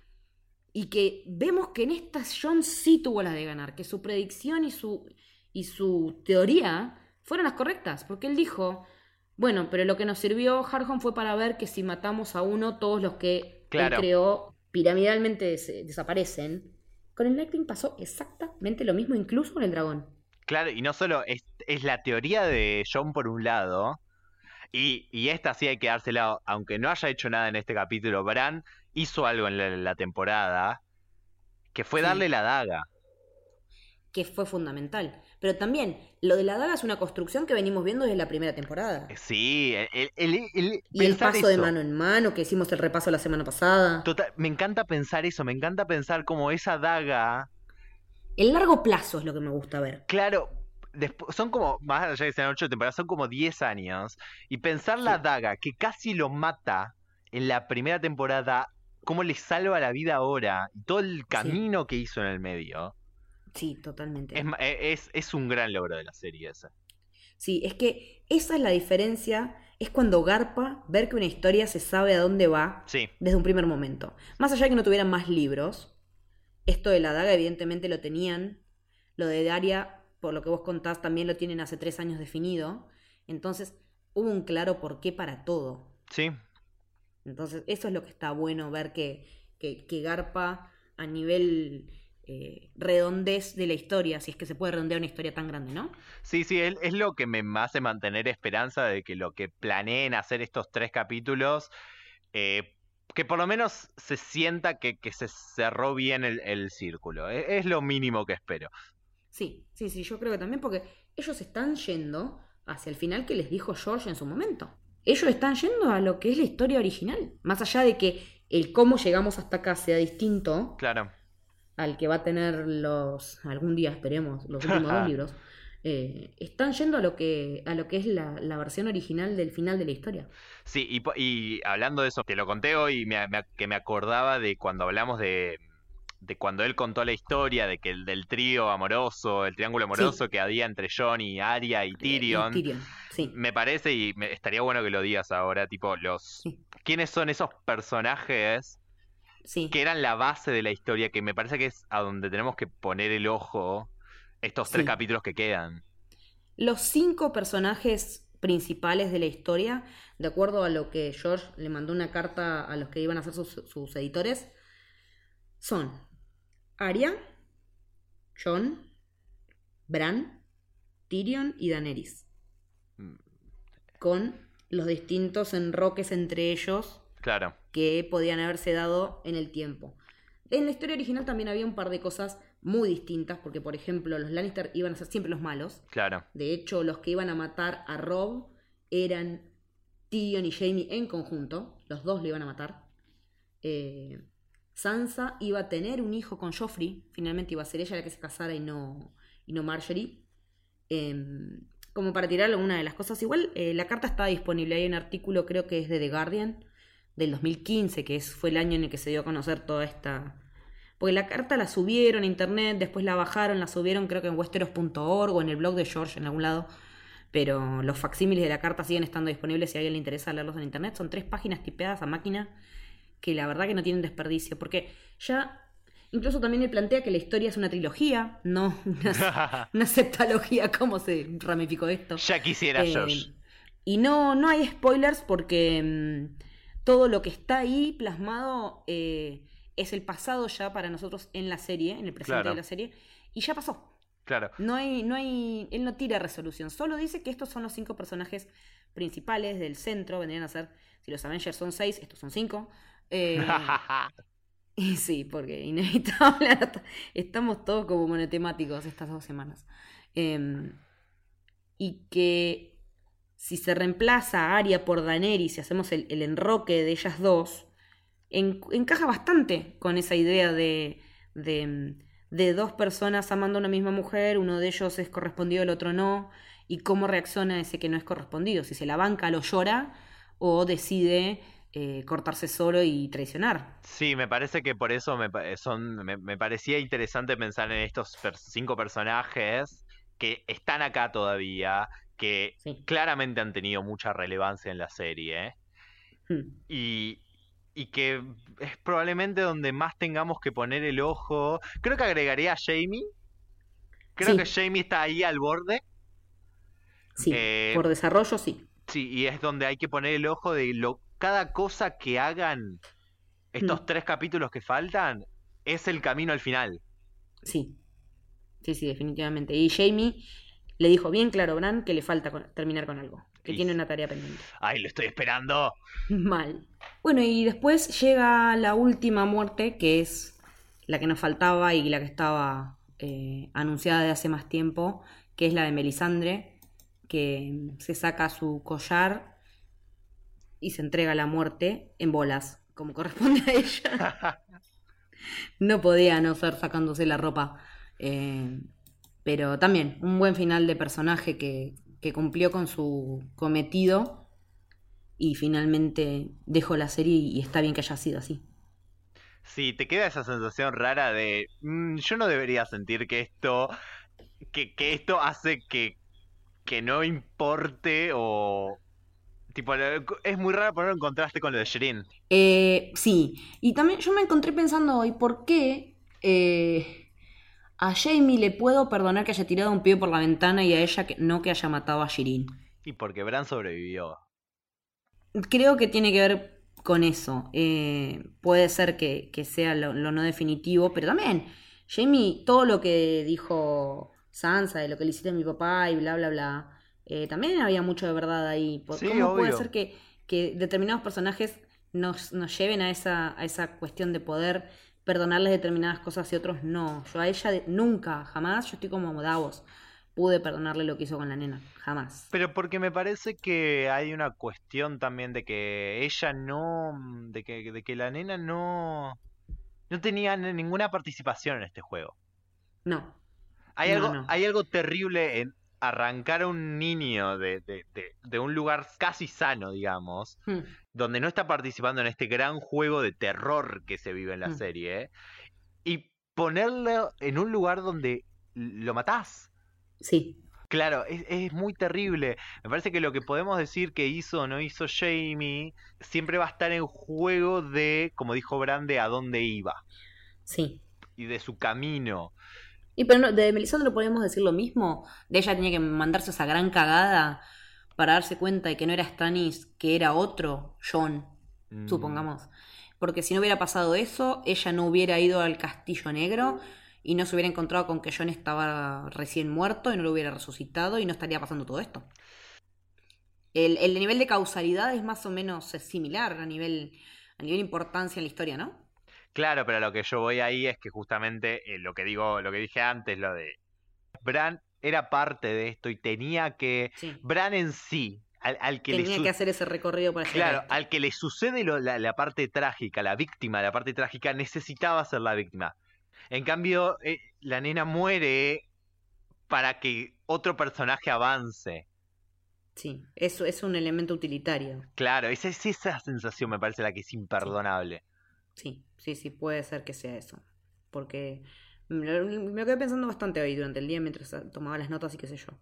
A: Y que vemos que en esta John sí tuvo las de ganar, que su predicción y su, y su teoría fueron las correctas, porque él dijo, bueno, pero lo que nos sirvió Harjon fue para ver que si matamos a uno, todos los que
B: Claro.
A: él creó piramidalmente des- desaparecen. Con el Nightwing pasó exactamente lo mismo, incluso con el dragón.
B: Claro, y no solo es, es la teoría de John por un lado, y, y esta sí hay que dársela, aunque no haya hecho nada en este capítulo, Bran hizo algo en la, la temporada, que fue
A: Sí.
B: darle la daga.
A: que fue fundamental. Pero también, lo de la daga es una construcción que venimos viendo desde la primera temporada.
B: Sí, el, el- el-
A: Y el paso de mano en mano, que hicimos el repaso la semana pasada.
B: Total, me encanta pensar eso, me encanta pensar como esa daga,
A: El largo plazo es lo que me gusta ver.
B: claro, despu- son como, más allá de que sean ocho temporadas, son como 10 años, y pensar la daga que casi lo mata en la primera temporada, cómo le salva la vida ahora, y todo el camino que hizo en el medio,
A: Sí, totalmente.
B: es, ma- e- es, es un gran logro de la serie esa.
A: Sí, es que esa es la diferencia. Es cuando garpa ver que una historia se sabe a dónde va
B: Sí,
A: desde un primer momento. Más allá de que no tuvieran más libros, esto de la daga evidentemente lo tenían. Lo de Daria, por lo que vos contás, también lo tienen hace tres años definido. Entonces, hubo un claro porqué para todo.
B: sí,
A: Entonces, eso es lo que está bueno ver que, que, que garpa a nivel eh, redondez de la historia, si es que se puede redondear una historia tan grande, ¿no?
B: Sí, sí, es, es lo que me hace mantener esperanza de que lo que planeen hacer estos tres capítulos, eh, que por lo menos se sienta que, que se cerró bien el, el círculo. Es, es lo mínimo que espero.
A: Sí, sí, sí, yo creo que también porque ellos están yendo hacia el final que les dijo George en su momento. Ellos están yendo a lo que es la historia original. Más allá de que el cómo llegamos hasta acá sea distinto
B: Claro.
A: Al que va a tener los, algún día esperemos, los últimos dos (laughs) libros, eh, están yendo a lo que, a lo que es la, la versión original del final de la historia.
B: Sí, y, y hablando de eso, te lo conté hoy, me, me- que me acordaba de cuando hablamos de, de cuando él contó la historia de que el del trío amoroso, el triángulo amoroso que había entre Jon y Arya y Tyrion.
A: Y Tyrion, sí.
B: Me parece, y me- estaría bueno que lo digas ahora, tipo, los...
A: Sí.
B: ¿Quiénes son esos personajes
A: Sí,
B: que eran la base de la historia? Que me parece que es a donde tenemos que poner el ojo estos tres
A: Sí.
B: capítulos que quedan.
A: Los cinco personajes principales de la historia, de acuerdo a lo que George le mandó una carta a los que iban a ser sus, sus editores, son Arya, Jon, Bran, Tyrion y Daenerys.
B: Mm.
A: Con los distintos enroques entre ellos
B: Claro,
A: que podían haberse dado en el tiempo. En la historia original también había un par de cosas muy distintas, porque por ejemplo los Lannister iban a ser siempre los malos.
B: claro.
A: De hecho, los que iban a matar a Rob eran Tyrion y Jamie en conjunto. Los dos le iban a matar. Eh, Sansa iba a tener un hijo con Joffrey. Finalmente iba a ser ella la que se casara y no, y no Marjorie. Em, como para tirar alguna de las cosas. Igual eh, la carta está disponible. Hay un artículo, creo que es de The Guardian, del 2015, que es, fue el año en el que se dio a conocer toda esta... Porque la carta la subieron a internet, después la bajaron, la subieron creo que en westeros.org o en el blog de George en algún lado. Pero los facsímiles de la carta siguen estando disponibles si a alguien le interesa leerlos en internet. Son tres páginas tipeadas a máquina que la verdad que no tienen desperdicio. Porque ya, incluso también él plantea que la historia es una trilogía, no una, (laughs) una septalogía, ¿cómo se ramificó esto?
B: ya quisiera
A: Eh,
B: George.
A: y no, no hay spoilers porque mm, todo lo que está ahí plasmado eh, es el pasado ya para nosotros en la serie, en el presente
B: Claro.
A: de la serie, y ya pasó.
B: Claro.
A: No hay, no hay, él no tira resolución, solo dice que estos son los cinco personajes principales del centro, vendrían a ser, si los Avengers son seis, estos son cinco. Eh, (laughs) y sí, porque inevitable. (laughs) Estamos todos como monotemáticos estas dos semanas. Eh, y que si se reemplaza a Arya por Daenerys y hacemos el, enroque de ellas dos, en- encaja bastante con esa idea de, de, de dos personas amando a una misma mujer, uno de ellos es correspondido, el otro no, y cómo reacciona ese que no es correspondido, si se la banca, lo llora o decide eh, cortarse solo y traicionar.
B: Sí, me parece que por eso me, pa- son, me, parecía interesante pensar en estos cinco personajes que están acá todavía, que
A: Sí.
B: claramente han tenido mucha relevancia en la serie
A: Hmm.
B: y, y que es probablemente donde más tengamos que poner el ojo. Creo que agregaría a Jamie. Creo
A: Sí.
B: que Jamie está ahí al borde.
A: Sí,
B: Eh,
A: por desarrollo sí.
B: Sí, y es donde hay que poner el ojo de lo, cada cosa que hagan estos
A: Mm.
B: tres capítulos que faltan es el camino al final.
A: Sí. Sí, sí, definitivamente. Y Jamie le dijo bien claro Bran que le falta con- terminar con algo, que tiene una tarea pendiente.
B: Ay, lo estoy esperando. (laughs)
A: Mal. Bueno, y después llega la última muerte, que es la que nos faltaba y la que estaba eh, anunciada de hace más tiempo, que es la de Melisandre, que se saca su collar y se entrega a la muerte en bolas, como corresponde a ella. (laughs) No podía no ser sacándose la ropa. eh, pero también, un buen final de personaje que, que cumplió con su cometido y finalmente dejó la serie y está bien que haya sido así.
B: Sí, te queda esa sensación rara de "Mm, yo no debería sentir que esto que, que esto hace que que no importe o tipo es muy raro ponerlo en contraste con lo de Shirin.
A: Eh, sí, y también yo me encontré pensando hoy por qué eh, a Jamie le puedo perdonar que haya tirado un pie por la ventana y a ella que no que haya matado a Shirin.
B: Y porque Bran sobrevivió.
A: Creo que tiene que ver con eso. Eh, puede ser que, sea lo, no definitivo, pero también, Jamie, todo lo que dijo Sansa, de lo que le hiciste a mi papá y bla, bla, bla, eh, también había mucho de verdad ahí. ¿Cómo puede ser que, que determinados personajes nos, nos lleven a esa, a esa cuestión de poder perdonarles determinadas cosas y otros no? Yo a ella nunca, jamás, yo estoy como Davos pude perdonarle lo que hizo con la nena, jamás.
B: Pero porque me parece que hay una cuestión también de que ella no, mm, de que, de que la nena no, no tenía ninguna participación en este juego.
A: No.
B: Hay, algo, hay algo terrible en arrancar a un niño de, de, de, un lugar casi sano, digamos, hmm. donde no está participando en este gran juego de terror que se vive en la hmm. serie, y ponerlo en un lugar donde lo matás.
A: Sí.
B: Claro, es, muy terrible. Me parece que lo que podemos decir que hizo o no hizo Jamie siempre va a estar en juego de, como dijo Brande, a dónde iba.
A: Sí.
B: Y de su camino.
A: Y pero de Melisandre podemos decir lo mismo. De ella tenía que mandarse esa gran cagada para darse cuenta de que no era Stannis, que era otro John, mm. supongamos. Porque si no hubiera pasado eso, ella no hubiera ido al Castillo Negro y no se hubiera encontrado con que John estaba recién muerto y no lo hubiera resucitado y no estaría pasando todo esto. El, el nivel de causalidad es más o menos similar a nivel, a nivel importancia en la historia, ¿no?
B: Claro, pero lo que yo voy ahí es que justamente eh, lo que digo, lo que dije antes, lo de Bran era parte de esto y tenía que Bran en sí al, que
A: tenía que hacer ese recorrido para
B: claro al que le sucede la, la, parte trágica la víctima la parte trágica necesitaba ser la víctima en cambio, eh, la nena muere para que otro personaje avance.
A: Sí, eso es un elemento utilitario.
B: Claro, esa es esa sensación, me parece la que es imperdonable.
A: Sí, sí, sí, puede ser que sea eso. Porque me quedé pensando bastante hoy durante el día mientras tomaba las notas y qué sé yo.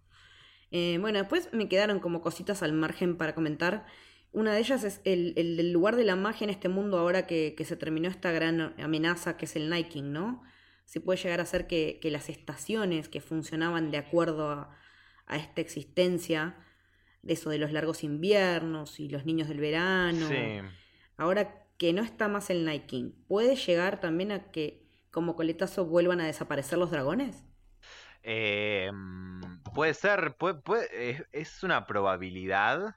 A: Eh, bueno, después me quedaron como cositas al margen para comentar. Una de ellas es el, el, lugar de la magia en este mundo ahora que, que, se terminó esta gran amenaza que es el Niking, ¿no? se puede llegar a ser que, las estaciones que funcionaban de acuerdo a, esta existencia, de eso de los largos inviernos y los niños del verano, ahora que no está más el Night King, ¿puede llegar también a que como coletazo vuelvan a desaparecer los dragones?
B: Eh, puede ser, es, una probabilidad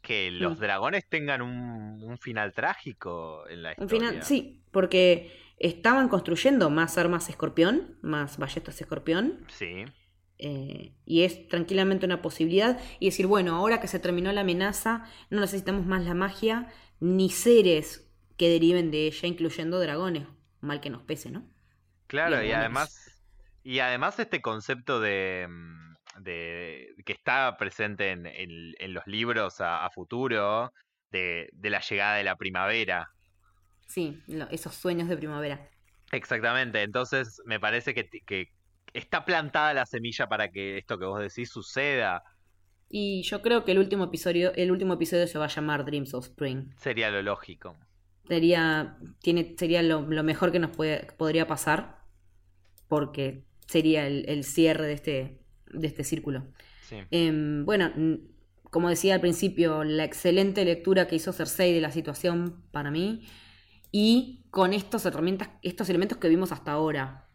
B: que los dragones tengan un, un, final trágico en la historia. Un final,
A: sí, porque estaban construyendo más armas escorpión, más ballestas escorpión.
B: Sí.
A: Eh, y es tranquilamente una posibilidad. Y decir, bueno, ahora que se terminó la amenaza, no necesitamos más la magia ni seres que deriven de ella, incluyendo dragones. Mal que nos pese, ¿no?
B: Claro, y, además. Y además este concepto de. Mm, de que está presente en, en, los libros a, futuro. De, de la llegada de la primavera,
A: Sí, esos sueños de primavera.
B: Exactamente, entonces me parece que, que está plantada la semilla para que esto que vos decís suceda.
A: Y yo creo que el último episodio, el último episodio se va a llamar Dreams of Spring.
B: Sería lo lógico.
A: Sería, tiene, sería lo, mejor que nos puede, podría pasar. Porque sería el, cierre de este, de este círculo.
B: Sí.
A: Em, bueno, como decía al principio, la excelente lectura que hizo Cersei de la situación para mí y con estos herramientas, estos elementos que vimos hasta ahora.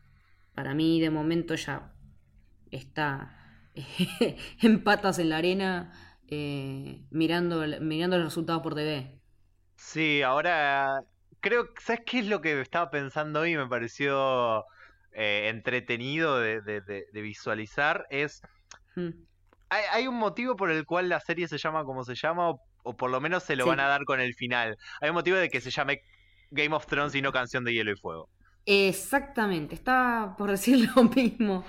A: Para mí, de momento, ya está (laughs) en patas en la arena, eh, mirando, mirando los resultados por TV.
B: Sí, ahora creo, ¿sabes qué es lo que estaba pensando hoy? Me pareció eh, entretenido de, visualizar. Es. Hmm. Hay, un motivo por el cual la serie se llama como se llama, o, por lo menos se lo van a dar con el final. Hay un motivo de que se llame Game of Thrones y no Canción de Hielo y Fuego.
A: Exactamente, estaba por (laughs) decir lo mismo.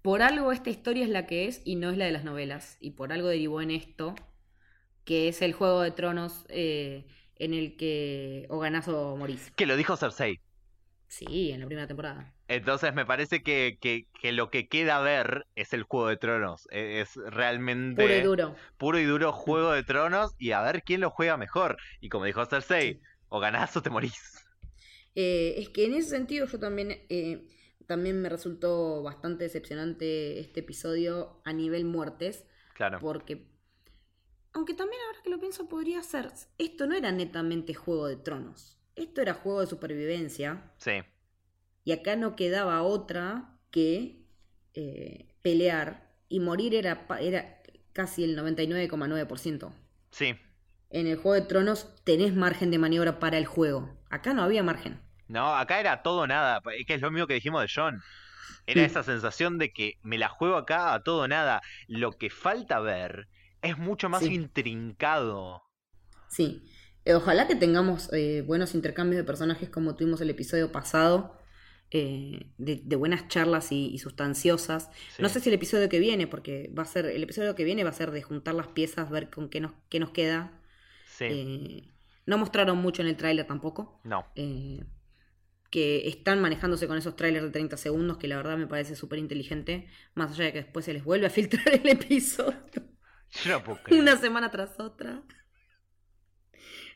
A: Por algo esta historia es la que es y no es la de las novelas. Y por algo derivó en esto, que es el Juego de Tronos eh, en el que o ganás o morís.
B: Que lo dijo Cersei.
A: Sí, en la primera temporada.
B: Entonces me parece que, que, lo que queda ver es el Juego de Tronos. E, es realmente...
A: Puro y duro.
B: Puro y duro Juego de Tronos y a ver quién lo juega mejor. Y como dijo Cersei, o ganás o te morís.
A: Eh, es que en ese sentido yo también, eh, también me resultó bastante decepcionante este episodio a nivel muertes.
B: Claro.
A: Porque Aunque también ahora que lo pienso podría ser, esto no era netamente Juego de Tronos, esto era juego de supervivencia.
B: Sí.
A: Y acá no quedaba otra que eh, pelear y morir era, era casi el 99,9%.
B: Sí.
A: En el Juego de Tronos tenés margen de maniobra para el juego. Acá no había margen.
B: No, acá era todo nada, que es lo mismo que dijimos de John. Era esa sensación de que me la juego acá a todo nada. Lo que falta ver es mucho más intrincado.
A: Sí. Eh, ojalá que tengamos eh, buenos intercambios de personajes como tuvimos el episodio pasado. Eh, de, buenas charlas y, sustanciosas. No sé si el episodio que viene, porque va a ser, el episodio que viene va a ser de juntar las piezas, ver con qué nos, qué nos queda.
B: Sí.
A: no mostraron mucho en el tráiler tampoco.
B: No.
A: que están manejándose con esos trailers de 30 segundos, que la verdad me parece súper inteligente, más allá de que después se les vuelve a filtrar (laughs) el episodio. (laughs) Una semana tras otra.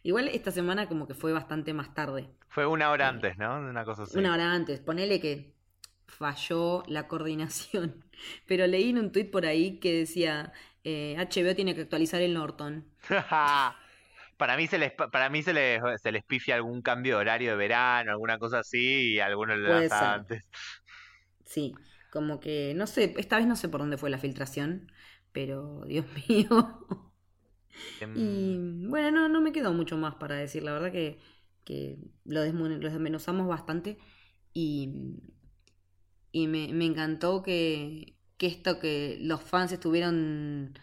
A: Igual esta semana como que fue bastante más tarde.
B: Fue una hora antes, ¿no? Una cosa así.
A: Una hora antes. Ponele que falló la coordinación. (laughs) Pero leí en un tuit por ahí que decía HBO eh, tiene que actualizar el Norton. (laughs)
B: para mí se les para mí se les, se les pifia algún cambio de horario de verano, alguna cosa así, y algunos le antes.
A: Sí, como que no sé, esta vez no sé por dónde fue la filtración, pero Dios (laughs) mío. Em, y bueno, no, no me quedó mucho más para decir. La verdad que, que lo, desmenuzamos bastante. Y, y me, encantó que, que esto que los fans estuvieron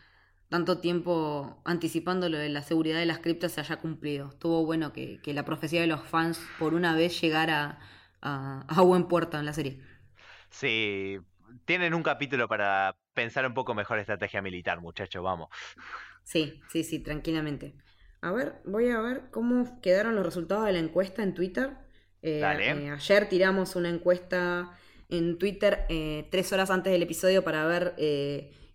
A: tanto tiempo anticipando lo de la seguridad de las criptas se haya cumplido. Estuvo bueno que, que la profecía de los fans por una vez llegara a, a buen puerto en la serie.
B: Sí, tienen un capítulo para pensar un poco mejor estrategia militar, muchachos, vamos.
A: Sí, sí, sí, tranquilamente. A ver, voy a ver cómo quedaron los resultados de la encuesta en Twitter. Eh, eh, ayer tiramos una encuesta en Twitter eh, tres horas antes del episodio para ver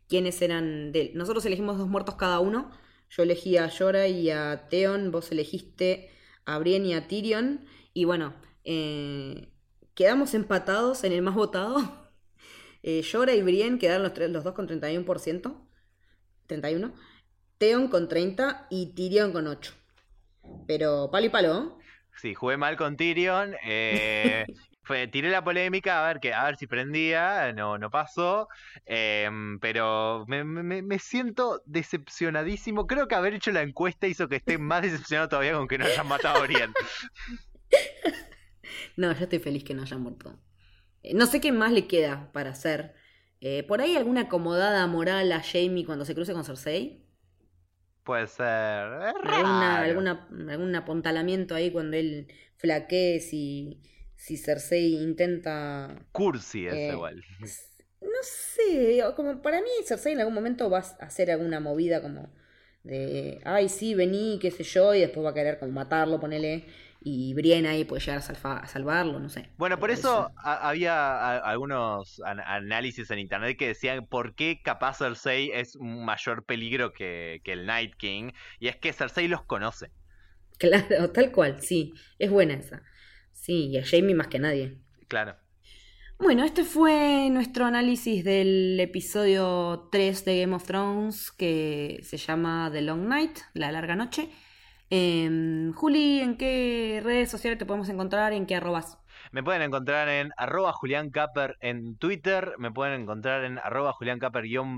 A: quiénes eran de... Nosotros elegimos dos muertos cada uno. Yo elegí a Yora y a Theon, vos elegiste a Brienne y a Tyrion. Y bueno, quedamos empatados en el más votado. Yora y Brienne quedaron los, tres, los dos con 31%. 31%. Theon con 30 y Tyrion con 8. Pero palo y palo.
B: Sí, jugué mal con Tyrion. Eh, (laughs) fue, tiré la polémica a ver que a ver si prendía, no, no pasó. Em, pero me, me, siento decepcionadísimo. Creo que haber hecho la encuesta hizo que esté más decepcionado todavía con que no hayan matado a Brian. (laughs)
A: no, yo estoy feliz que no hayan muerto. Eh, no sé qué más le queda para hacer. Eh, ¿Por ahí alguna acomodada moral a Jamie cuando se cruce con Cersei?
B: Puede ser.
A: algún apuntalamiento ahí cuando él flaquee si, si Cersei intenta.
B: Cursi es eh, igual.
A: No sé, como para mí Cersei en algún momento va a hacer alguna movida como de, ay, sí, vení, qué sé yo, y después va a querer como matarlo, ponele y Brienne ahí puede llegar a, salvarlo, no sé.
B: Bueno, por eso había algunos análisis en internet que decían por qué capaz Cersei es un mayor peligro que, el Night King, y es que Cersei los conoce.
A: Claro, (laughs) tal cual, sí, es buena esa. Sí, y a Jamie más que nadie.
B: Claro.
A: Bueno, este fue nuestro análisis del episodio 3 de Game of Thrones que se llama The Long Night, la larga noche. Eh, Juli, ¿en qué redes sociales te podemos encontrar? ¿En qué arrobas?
B: Me pueden encontrar en arroba Julián en Twitter, me pueden encontrar en arroba Julián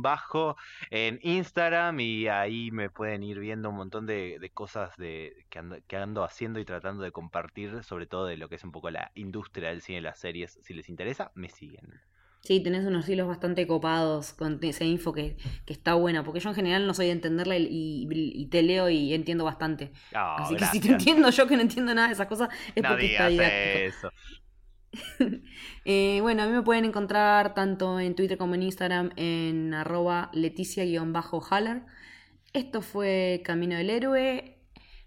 B: bajo en Instagram y ahí me pueden ir viendo un montón de, cosas de, que, ando, que ando haciendo y tratando de compartir, sobre todo de lo que es un poco la industria del cine y las series. Si les interesa, me siguen.
A: Sí, tenés unos hilos bastante copados con esa info que, está buena, porque yo en general no soy de entenderla y, te leo y entiendo bastante.
B: Oh,
A: Así que si te entiendo yo que no entiendo nada de esas cosas, es porque está didáctico. (laughs) eh, bueno, a mí me pueden encontrar tanto en Twitter como en Instagram en arroba leticia-haller. Esto fue Camino del Héroe.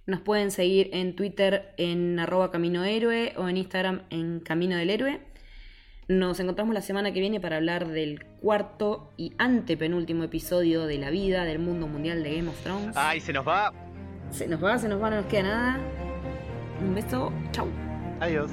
A: Nos pueden seguir en Twitter en arroba Camino Héroe o en Instagram en Camino del Héroe. Nos encontramos la semana que viene para hablar del cuarto y antepenúltimo episodio de la vida del mundo mundial de Game of Thrones.
B: Ay, se nos va.
A: Se nos va, se nos va, no nos queda nada. Un beso, chau.
B: Adiós.